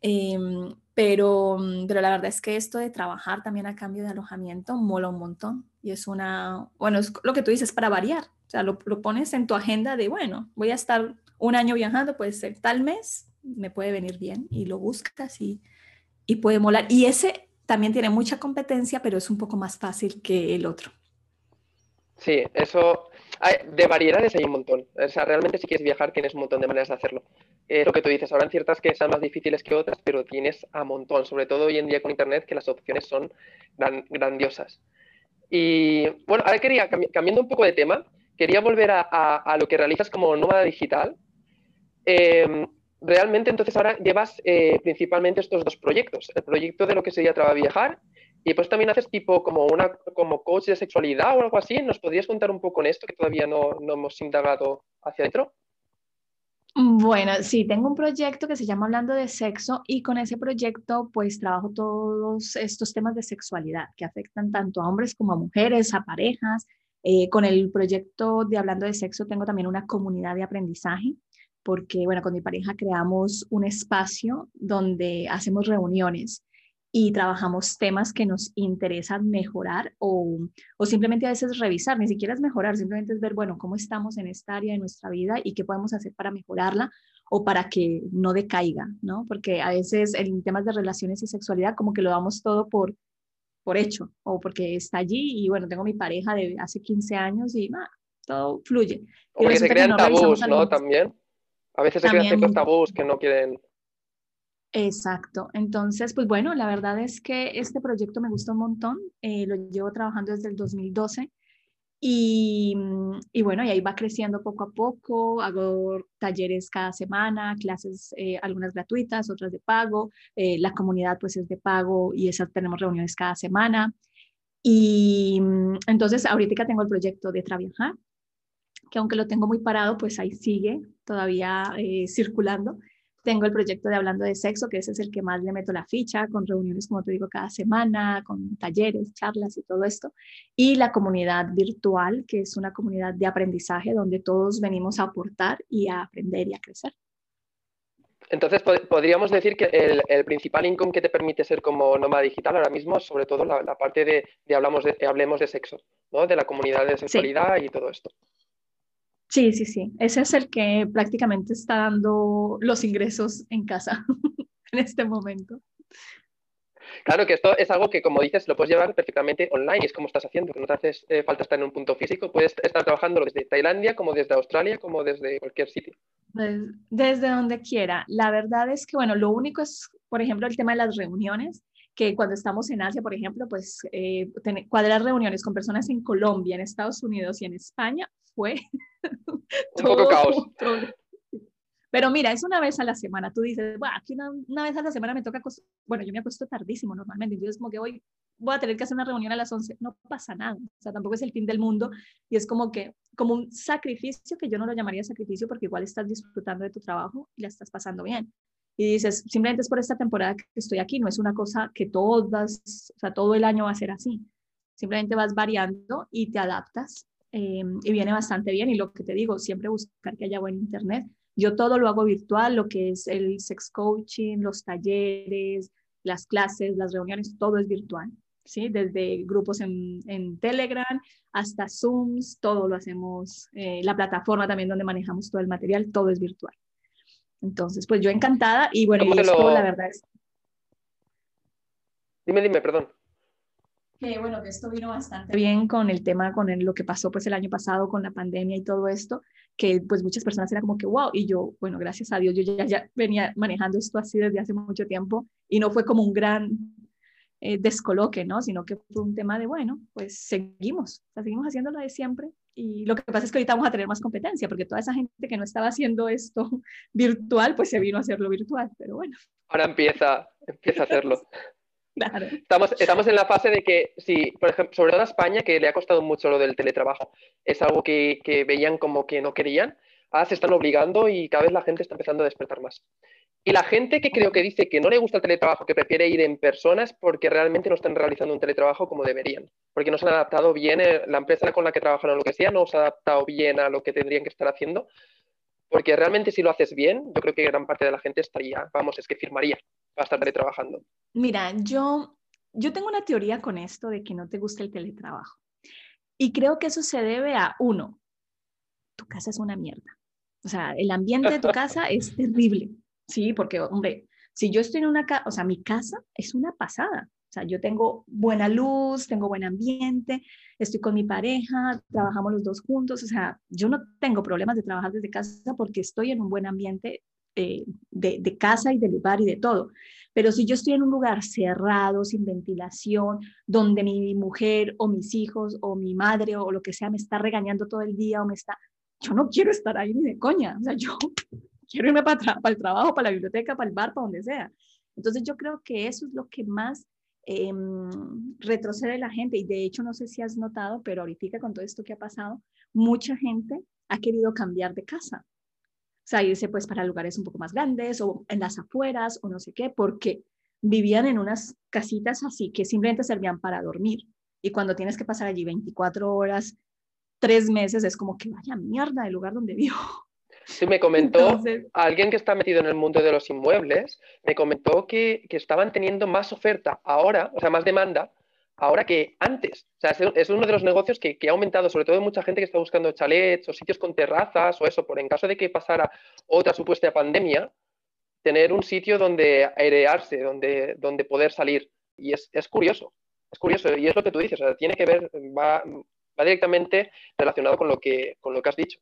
Em, pero, pero la verdad es que esto de trabajar también a cambio de alojamiento mola un montón y es una, bueno, es lo que tú dices para variar, o sea, lo, lo pones en tu agenda de, bueno, voy a estar un año viajando, puede ser tal mes, me puede venir bien y lo buscas y, y puede molar. Y ese también tiene mucha competencia, pero es un poco más fácil que el otro. Sí, eso. de variedades hay un montón. O sea, realmente si quieres viajar tienes un montón de maneras de hacerlo. Es lo que tú dices, habrán ciertas que sean más difíciles que otras, pero tienes a montón, sobre todo hoy en día con Internet, que las opciones son grandiosas. Y bueno, ahora quería, cambiando un poco de tema, quería volver a, lo que realizas como nómada digital. Eh, realmente entonces ahora llevas eh, principalmente estos dos proyectos, el proyecto de lo que sería Traba Viajar y pues también haces tipo como una como coach de sexualidad o algo así. ¿Nos podrías contar un poco en esto que todavía no, no hemos indagado hacia adentro? Bueno, sí, tengo un proyecto que se llama Hablando de Sexo y con ese proyecto pues trabajo todos estos temas de sexualidad que afectan tanto a hombres como a mujeres, a parejas. Eh, con el proyecto de Hablando de Sexo tengo también una comunidad de aprendizaje porque, bueno, con mi pareja creamos un espacio donde hacemos reuniones y trabajamos temas que nos interesan mejorar o, o, simplemente a veces revisar, ni siquiera es mejorar, simplemente es ver, bueno, cómo estamos en esta área de nuestra vida y qué podemos hacer para mejorarla o para que no decaiga, ¿no? Porque a veces en temas de relaciones y sexualidad como que lo damos todo por, por hecho o porque está allí y bueno, tengo mi pareja de hace 15 años y todo fluye. O porque se crean tabús, ¿no? También. A veces se crean ciertos tabús que no quieren Exacto. Entonces, pues bueno, la verdad es que este proyecto me gusta un montón. Eh, lo llevo trabajando desde el 2012 y, y, bueno, y ahí va creciendo poco a poco. Hago talleres cada semana, clases, eh, algunas gratuitas, otras de pago. Eh, la comunidad pues es de pago y esa, tenemos reuniones cada semana. Y entonces ahorita tengo el proyecto de Traviajar, que aunque lo tengo muy parado, pues ahí sigue todavía circulando. Tengo el proyecto de Hablando de Sexo, que ese es el que más le meto la ficha, con reuniones, como te digo, cada semana, con talleres, charlas y todo esto. Y la comunidad virtual, que es una comunidad de aprendizaje donde todos venimos a aportar y a aprender y a crecer. Entonces, podríamos decir que el, principal income que te permite ser como nómada digital ahora mismo es sobre todo la, parte de, hablamos de, hablemos de sexo, ¿no? de la comunidad de sexualidad y todo esto. Sí, sí, sí. Ese es el que prácticamente está dando los ingresos en casa en este momento. Claro que esto es algo que, como dices, lo puedes llevar perfectamente online, es como estás haciendo, que no te hace eh, falta estar en un punto físico, puedes estar trabajando desde Tailandia, como desde Australia, como desde cualquier sitio. Desde donde quiera. La verdad es que, bueno, lo único es, por ejemplo, el tema de las reuniones, que cuando estamos en Asia, por ejemplo, pues eh, cuadrar reuniones con personas en Colombia, en Estados Unidos y en España fue un poco caos. Pero mira, es una vez a la semana. Tú dices, bueno, aquí una, vez a la semana me toca, bueno, yo me acuesto tardísimo normalmente, entonces como que hoy voy a tener que hacer una reunión a las 11, no pasa nada, o sea, tampoco es el fin del mundo y es como que, como un sacrificio que yo no lo llamaría sacrificio porque igual estás disfrutando de tu trabajo y la estás pasando bien y dices, simplemente es por esta temporada que estoy aquí, no es una cosa que todas, o sea, todo el año va a ser así. Simplemente vas variando y te adaptas em, y viene bastante bien. Y lo que te digo, siempre buscar que haya buen internet. Yo todo lo hago virtual, lo que es el sex coaching, los talleres, las clases, las reuniones, todo es virtual. ¿sí? Desde grupos en, en Telegram hasta Zooms, todo lo hacemos. Eh, la plataforma también donde manejamos todo el material, todo es virtual. Entonces, pues yo encantada y bueno, y esto la verdad es... Dime, dime, perdón. Que bueno, que esto vino bastante bien con el tema, con lo que pasó pues el año pasado con la pandemia y todo esto, que pues muchas personas eran como que wow, y yo, bueno, gracias a Dios, yo ya, ya venía manejando esto así desde hace mucho tiempo y no fue como un gran eh, descoloque, ¿no? Sino que fue un tema de, bueno, pues seguimos, o sea, seguimos haciéndolo de siempre y lo que pasa es que ahorita vamos a tener más competencia, porque toda esa gente que no estaba haciendo esto virtual, pues se vino a hacerlo virtual, pero bueno. Ahora empieza, empieza a hacerlo. Claro. Estamos, estamos en la fase de que, si, por ejemplo, sobre todo a España, que le ha costado mucho lo del teletrabajo, es algo que, que veían como que no querían, ahora se están obligando y cada vez la gente está empezando a despertar más. Y la gente que creo que dice que no le gusta el teletrabajo, que prefiere ir en personas porque realmente no están realizando un teletrabajo como deberían, porque no se han adaptado bien, eh, la empresa con la que trabajan o lo que sea, no se ha adaptado bien a lo que tendrían que estar haciendo, porque realmente si lo haces bien, yo creo que gran parte de la gente estaría, vamos, es que firmaría para estar teletrabajando. Mira, yo, yo tengo una teoría con esto de que no te gusta el teletrabajo. Y creo que eso se debe a, uno, tu casa es una mierda. O sea, el ambiente de tu casa es terrible. Sí, porque, hombre, si yo estoy en una casa, o sea, mi casa es una pasada. O sea, yo tengo buena luz, tengo buen ambiente, estoy con mi pareja, trabajamos los dos juntos. O sea, yo no tengo problemas de trabajar desde casa porque estoy en un buen ambiente eh, de, de, casa y de lugar y de todo. Pero si yo estoy en un lugar cerrado, sin ventilación, donde mi mujer o mis hijos o mi madre o lo que sea me está regañando todo el día o me está, yo no quiero estar ahí ni de coña. O sea, yo quiero irme para, para el trabajo, para la biblioteca, para el bar, para donde sea. Entonces yo creo que eso es lo que más eh, retrocede la gente. Y de hecho, no sé si has notado, pero ahorita con todo esto que ha pasado, mucha gente ha querido cambiar de casa. O sea, irse pues para lugares un poco más grandes o en las afueras o no sé qué, porque vivían en unas casitas así que simplemente servían para dormir. Y cuando tienes que pasar allí 24 horas, tres meses, es como que vaya mierda el lugar donde vivo. Sí, me comentó alguien que está metido en el mundo de los inmuebles, me comentó que, que, estaban teniendo más oferta ahora, o sea, más demanda, ahora que antes. O sea, es, uno de los negocios que, que, ha aumentado, sobre todo mucha gente que está buscando chalets o sitios con terrazas o eso, por en caso de que pasara otra supuesta pandemia, tener un sitio donde airearse, donde, donde poder salir. Y es, es curioso, es curioso, y es lo que tú dices, o sea, tiene que ver, va, va directamente relacionado con lo, que, con lo que has dicho.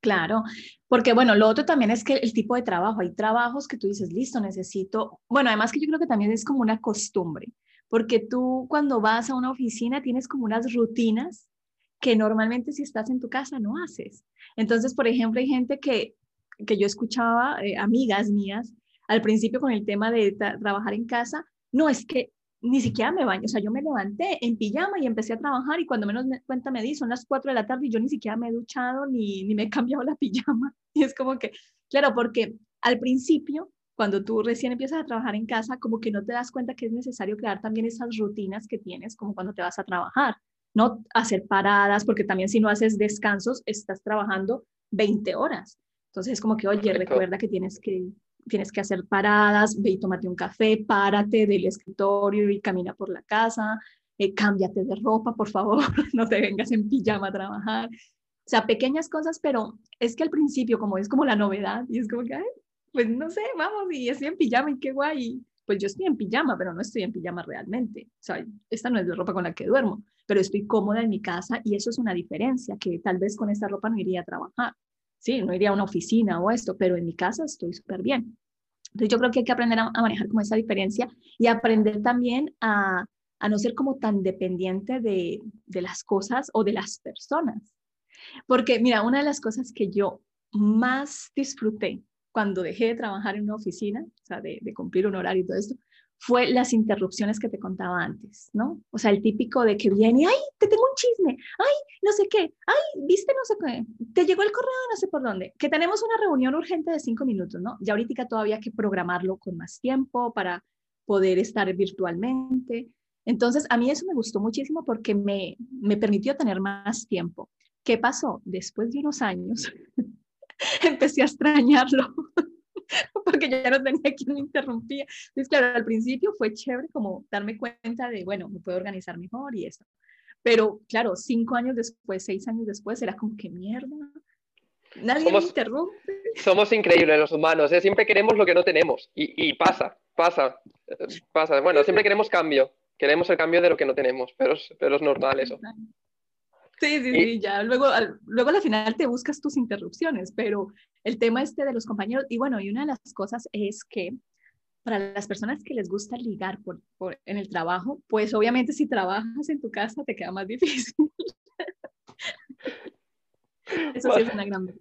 Claro, porque bueno, lo otro también es que el tipo de trabajo, hay trabajos que tú dices, listo, necesito, bueno, además que yo creo que también es como una costumbre, porque tú cuando vas a una oficina tienes como unas rutinas que normalmente si estás en tu casa no haces. Entonces, por ejemplo, hay gente que, que yo escuchaba, eh, amigas mías, al principio con el tema de trabajar en casa, no, es que ni siquiera me baño, o sea, yo me levanté en pijama y empecé a trabajar y cuando menos me, cuenta me di, son las 4 de la tarde y yo ni siquiera me he duchado ni, ni me he cambiado la pijama. Y es como que, claro, porque al principio, cuando tú recién empiezas a trabajar en casa, como que no te das cuenta que es necesario crear también esas rutinas que tienes, como cuando te vas a trabajar, no hacer paradas, porque también si no haces descansos, estás trabajando 20 horas. Entonces es como que, oye, recuerda que tienes que tienes que hacer paradas, ve y tómate un café, párate del escritorio y camina por la casa, eh, cámbiate de ropa, por favor, no te vengas en pijama a trabajar. O sea, pequeñas cosas, pero es que al principio, como es como la novedad, y es como que, pues no sé, vamos, y estoy en pijama y qué guay. Pues yo estoy en pijama, pero no estoy en pijama realmente. O sea, esta no es la ropa con la que duermo, pero estoy cómoda en mi casa y eso es una diferencia, que tal vez con esta ropa no iría a trabajar sí, no iría a una oficina o esto, pero en mi casa estoy súper bien. Entonces yo creo que hay que aprender a, manejar como esa diferencia y aprender también a, a no ser como tan dependiente de, de, las cosas o de las personas. Porque mira, una de las cosas que yo más disfruté cuando dejé de trabajar en una oficina, o sea, de, de cumplir un horario y todo esto, fue las interrupciones que te contaba antes, ¿no? O sea, el típico de que viene, ay, te tengo un chisme, ay, no sé qué, ay, viste no sé qué, te llegó el correo no sé por dónde, que tenemos una reunión urgente de cinco minutos, ¿no? Ya ahorita todavía hay que programarlo con más tiempo para poder estar virtualmente. Entonces, a mí eso me gustó muchísimo porque me, me permitió tener más tiempo. ¿Qué pasó? Después de unos años, empecé a extrañarlo porque ya no tenía quien me interrumpía. Entonces, claro, al principio fue chévere como darme cuenta de, bueno, me puedo organizar mejor y eso. Pero claro, cinco años después, seis años después, era como que mierda. Nadie somos, me interrumpe. Somos increíbles los humanos, ¿eh? siempre queremos lo que no tenemos y, y pasa, pasa, pasa. Bueno, siempre queremos cambio, queremos el cambio de lo que no tenemos, pero pero es normal eso. Sí, sí, sí, ya. Luego al, luego al final te buscas tus interrupciones, pero el tema este de los compañeros, y bueno, y una de las cosas es que para las personas que les gusta ligar por, por, en el trabajo, pues obviamente si trabajas en tu casa te queda más difícil. Eso sí es una gran...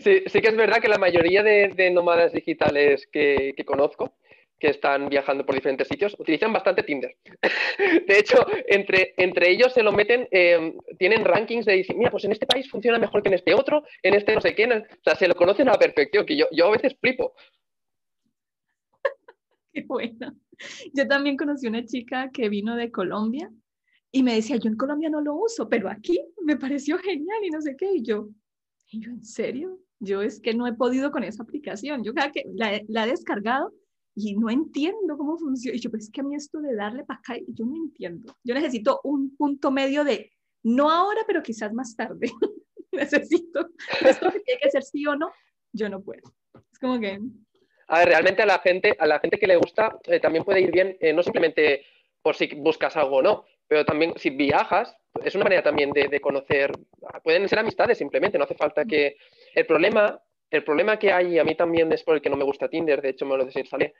Sí, sí que es verdad que la mayoría de, de nómadas digitales que, que conozco que están viajando por diferentes sitios, utilizan bastante Tinder. de hecho, entre, entre ellos se lo meten, eh, tienen rankings de decir, mira, pues en este país funciona mejor que en este otro, en este no sé qué, o sea, se lo conocen a la perfección, que yo, yo a veces flipo. qué bueno. Yo también conocí una chica que vino de Colombia y me decía, yo en Colombia no lo uso, pero aquí me pareció genial y no sé qué, y yo, ¿y yo en serio? Yo es que no he podido con esa aplicación, yo cada que la, la descargado y no entiendo cómo funciona. Y yo, pues es que a mí esto de darle para acá, yo no entiendo. Yo necesito un punto medio de, no ahora, pero quizás más tarde. necesito. Esto que tiene que ser sí o no, yo no puedo. Es como que... A ver, realmente a la gente, a la gente que le gusta, eh, también puede ir bien, eh, no simplemente por si buscas algo o no, pero también si viajas, es una manera también de, de, conocer, pueden ser amistades simplemente, no hace falta que... El problema el problema que hay, a mí también es por el que no me gusta Tinder, de hecho me lo desinstalé,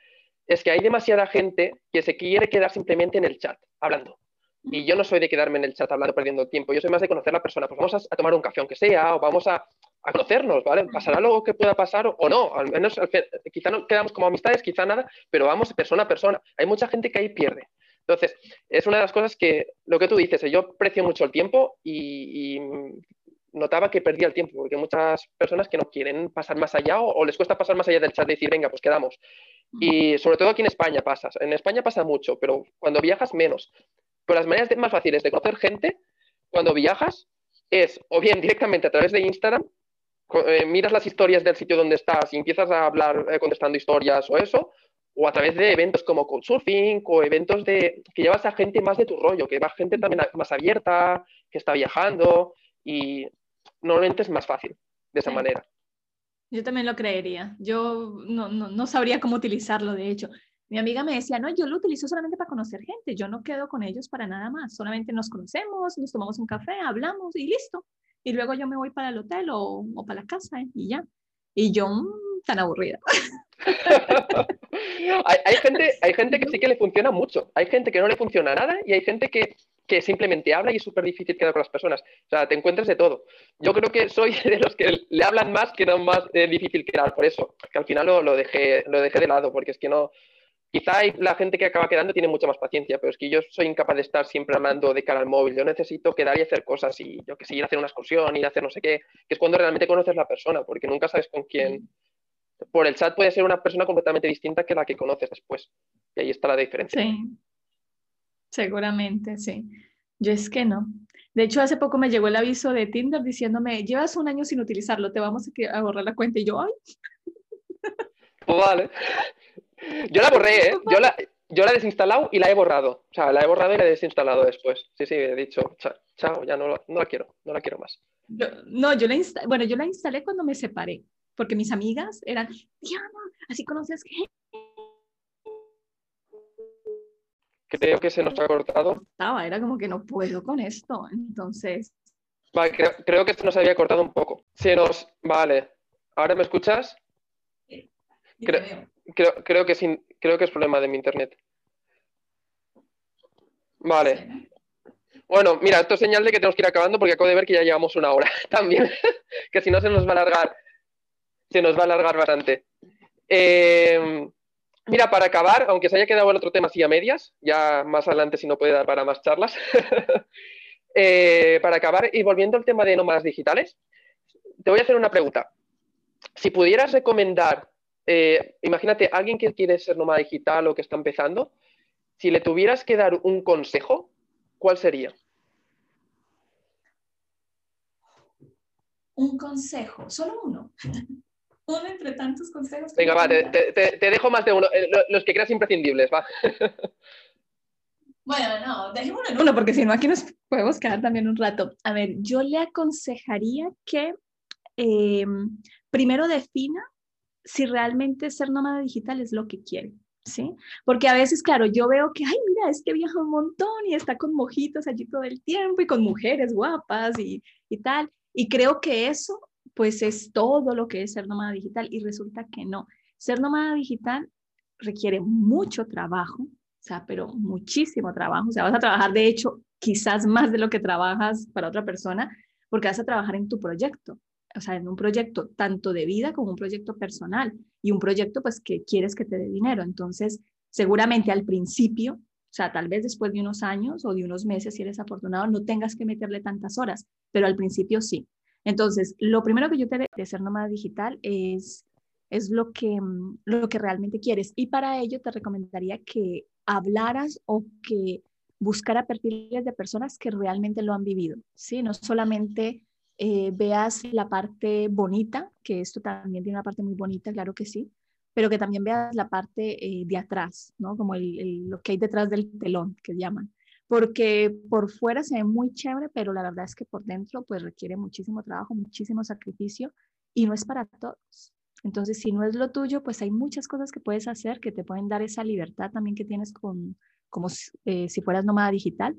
es que hay demasiada gente que se quiere quedar simplemente en el chat, hablando. Y yo no soy de quedarme en el chat hablando, perdiendo tiempo. Yo soy más de conocer a la persona. Pues vamos a, tomar un café, aunque sea, o vamos a, a conocernos, ¿vale? Pasará algo que pueda pasar o, no. Al menos, quizá no quedamos como amistades, quizá nada, pero vamos persona a persona. Hay mucha gente que ahí pierde. Entonces, es una de las cosas que, lo que tú dices, yo aprecio mucho el tiempo y, y notaba que perdía el tiempo, porque muchas personas que no quieren pasar más allá o, les cuesta pasar más allá del chat y decir, venga, pues quedamos. Y sobre todo aquí en España pasa. En España pasa mucho, pero cuando viajas menos. Pero las maneras más fáciles de conocer gente cuando viajas es o bien directamente a través de Instagram, eh, miras las historias del sitio donde estás y empiezas a hablar eh, contestando historias o eso, o a través de eventos como Couchsurfing o eventos de que llevas a gente más de tu rollo, que va gente también más abierta, que está viajando y normalmente es más fácil de esa manera. Yo también lo creería. Yo no, no, no, sabría cómo utilizarlo, de hecho. Mi amiga me decía, no, yo lo utilizo solamente para conocer gente, yo no quedo con ellos para nada más, solamente nos conocemos, nos tomamos un café, hablamos y listo. Y luego yo me voy para el hotel o, o para la casa ¿eh? y ya. Y yo, mm, tan aburrida. hay, gente, hay gente que sí que le funciona mucho, hay gente que no le funciona nada y hay gente que, que simplemente habla y es súper difícil quedar con las personas. O sea, te encuentras de todo. Yo creo que soy de los que le hablan más que no más eh, difícil quedar, por eso, que al final lo, lo, dejé, lo dejé de lado, porque es que no... Quizá la gente que acaba quedando tiene mucha más paciencia, pero es que yo soy incapaz de estar siempre hablando de cara al móvil. Yo necesito quedar y hacer cosas y yo que sé, ir a hacer una excursión, ir a hacer no sé qué, que es cuando realmente conoces la persona, porque nunca sabes con quién, por el chat puede ser una persona completamente distinta que la que conoces después. Y ahí está la diferencia. Sí, seguramente, sí. Yo es que no. De hecho, hace poco me llegó el aviso de Tinder diciéndome, llevas un año sin utilizarlo, te vamos a borrar la cuenta. Y yo, ay. Vale. Yo la borré, ¿eh? Yo la, yo la he desinstalado y la he borrado. O sea, la he borrado y la he desinstalado después. Sí, sí, he dicho, chao, ya no, no la quiero, no la quiero más. no, yo la, bueno, yo la instalé cuando me separé porque mis amigas eran, Diana, así conoces gente. Creo que se nos ha cortado. Estaba, era como que no puedo con esto, entonces. Vale, creo, que se nos había cortado un poco. Se nos, vale. ¿Ahora me escuchas? creo, creo, que sin, creo que es problema de mi internet. Vale. Bueno, mira, esto es señal de que tenemos que ir acabando porque acabo de ver que ya llevamos una hora también, que si no se nos va a alargar se nos va a alargar bastante. Eh, mira, para acabar, aunque se haya quedado el otro tema así a medias, ya más adelante si no puede dar para más charlas, eh, para acabar y volviendo al tema de nómadas digitales, te voy a hacer una pregunta. Si pudieras recomendar, eh, imagínate, alguien que quiere ser nómada digital o que está empezando, si le tuvieras que dar un consejo, ¿cuál sería? Un consejo, solo uno uno entre tantos consejos. Venga, va, te, dejo más de uno, eh, los que creas imprescindibles, va. Bueno, no, dejémoslo en uno, porque si no, aquí nos podemos quedar también un rato. A ver, yo le aconsejaría que em, primero defina si realmente ser nómada digital es lo que quiere. ¿Sí? Porque a veces, claro, yo veo que, ay, mira, es que viaja un montón y está con mojitos allí todo el tiempo y con mujeres guapas y, y tal. Y creo que eso pues es todo lo que es ser nómada digital y resulta que no. Ser nómada digital requiere mucho trabajo, o sea, pero muchísimo trabajo. O sea, vas a trabajar, de hecho, quizás más de lo que trabajas para otra persona, porque vas a trabajar en tu proyecto, o sea, en un proyecto tanto de vida como un proyecto personal y un proyecto pues que quieres que te dé dinero. Entonces, seguramente al principio, o sea, tal vez después de unos años o de unos meses, si eres afortunado, no tengas que meterle tantas horas, pero al principio sí. Entonces, lo primero que yo te de ser nómada digital es, es lo, que, mm, lo que realmente quieres. Y para ello te recomendaría que hablaras o que buscara perfiles de personas que realmente lo han vivido, ¿sí? No solamente eh, veas la parte bonita, que esto también tiene una parte muy bonita, claro que sí, pero que también veas la parte eh, de atrás, ¿no? Como lo que hay detrás del telón, que llaman porque por fuera se ve muy chévere, pero la verdad es que por dentro pues requiere muchísimo trabajo, muchísimo sacrificio y no es para todos. Entonces, si no es lo tuyo, pues hay muchas cosas que puedes hacer que te pueden dar esa libertad también que tienes con, como eh, si fueras nómada digital.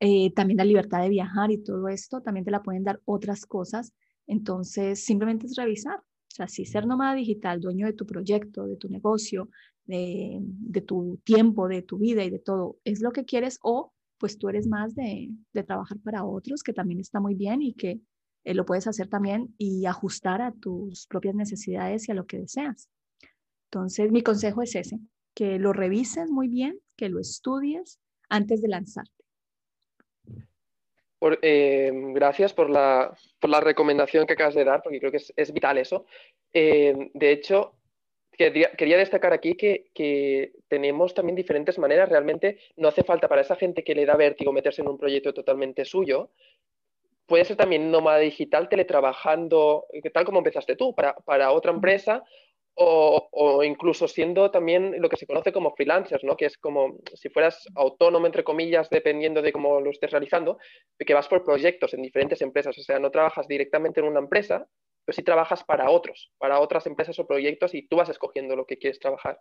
Eh, también la libertad de viajar y todo esto, también te la pueden dar otras cosas. Entonces, simplemente es revisar. O sea, si ser nómada digital, dueño de tu proyecto, de tu negocio, de, de tu tiempo, de tu vida y de todo, es lo que quieres o pues tú eres más de, trabajar para otros, que también está muy bien y que eh, lo puedes hacer también y ajustar a tus propias necesidades y a lo que deseas. Entonces, mi consejo es ese, que lo revises muy bien, que lo estudies antes de lanzarte. Eh, gracias por la, recomendación que acabas de dar, porque creo que es, vital eso. Eh, de hecho, quería, destacar aquí que, tenemos también diferentes maneras. Realmente no hace falta para esa gente que le da vértigo meterse en un proyecto totalmente suyo. Puede ser también nómada digital teletrabajando, tal como empezaste tú, para, para otra empresa o, incluso siendo también lo que se conoce como freelancers, ¿no? que es como si fueras autónomo, entre comillas, dependiendo de cómo lo estés realizando, que vas por proyectos en diferentes empresas, o sea, no trabajas directamente en una empresa, pero sí trabajas para otros, para otras empresas o proyectos y tú vas escogiendo lo que quieres trabajar.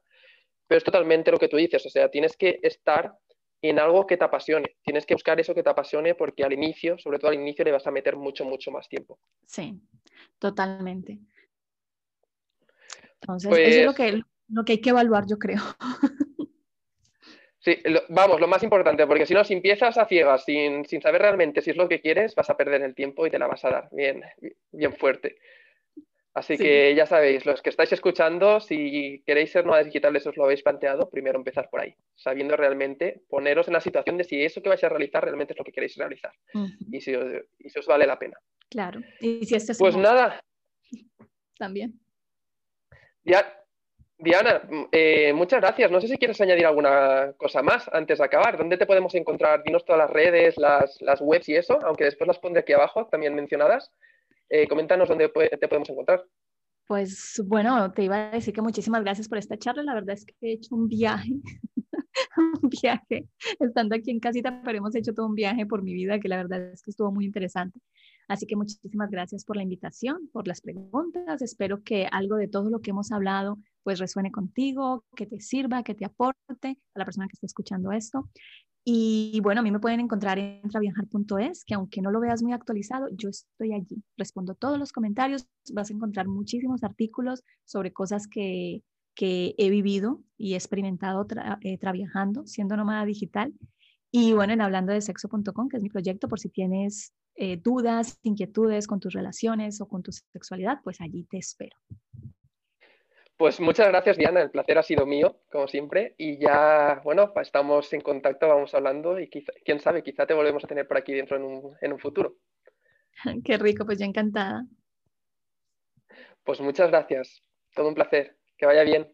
Pero es totalmente lo que tú dices, o sea, tienes que estar en algo que te apasione, tienes que buscar eso que te apasione porque al inicio, sobre todo al inicio, le vas a meter mucho, mucho más tiempo. Sí, totalmente. Entonces, eso es lo pues que, lo que hay que evaluar, yo creo. Sí, vamos, lo más importante, porque si no, si empiezas a ciegas sin, saber realmente si es lo que quieres, vas a perder el tiempo y te la vas a dar bien, bien fuerte. Así que ya sabéis, los que estáis escuchando, si queréis ser nómadas digitales, os lo habéis planteado, primero empezar por ahí, sabiendo realmente poneros en la situación de si eso que vais a realizar realmente es lo que queréis realizar y, si os, vale la pena. Claro, y si este Pues nada. También. Ya, Diana, mm, eh, muchas gracias. No sé si quieres añadir alguna cosa más antes de acabar. ¿Dónde te podemos encontrar? Dinos todas las redes, las, webs y eso, aunque después las pondré aquí abajo también mencionadas. Eh, coméntanos dónde te podemos encontrar. Pues bueno, te iba a decir que muchísimas gracias por esta charla. La verdad es que he hecho un viaje, un viaje, estando aquí en casita, pero hemos hecho todo un viaje por mi vida que la verdad es que estuvo muy interesante. Así que muchísimas gracias por la invitación, por las preguntas. Espero que algo de todo lo que hemos hablado pues resuene contigo, que te sirva, que te aporte a la persona que está escuchando esto. Y bueno, a mí me pueden encontrar en traviajar.es, que aunque no lo veas muy actualizado, yo estoy allí. Respondo todos los comentarios, vas a encontrar muchísimos artículos sobre cosas que, he vivido y experimentado eh, trabajando, siendo nómada digital. Y bueno, en hablando de sexo.com, que es mi proyecto, por si tienes eh, dudas, inquietudes con tus relaciones o con tu sexualidad, pues allí te espero. Pues muchas gracias, Diana. El placer ha sido mío, como siempre. Y ya, bueno, estamos en contacto, vamos hablando y quién sabe, quizá te volvemos a tener por aquí dentro en un, en un futuro. Qué rico, pues yo encantada. Pues muchas gracias. Todo un placer. Que vaya bien.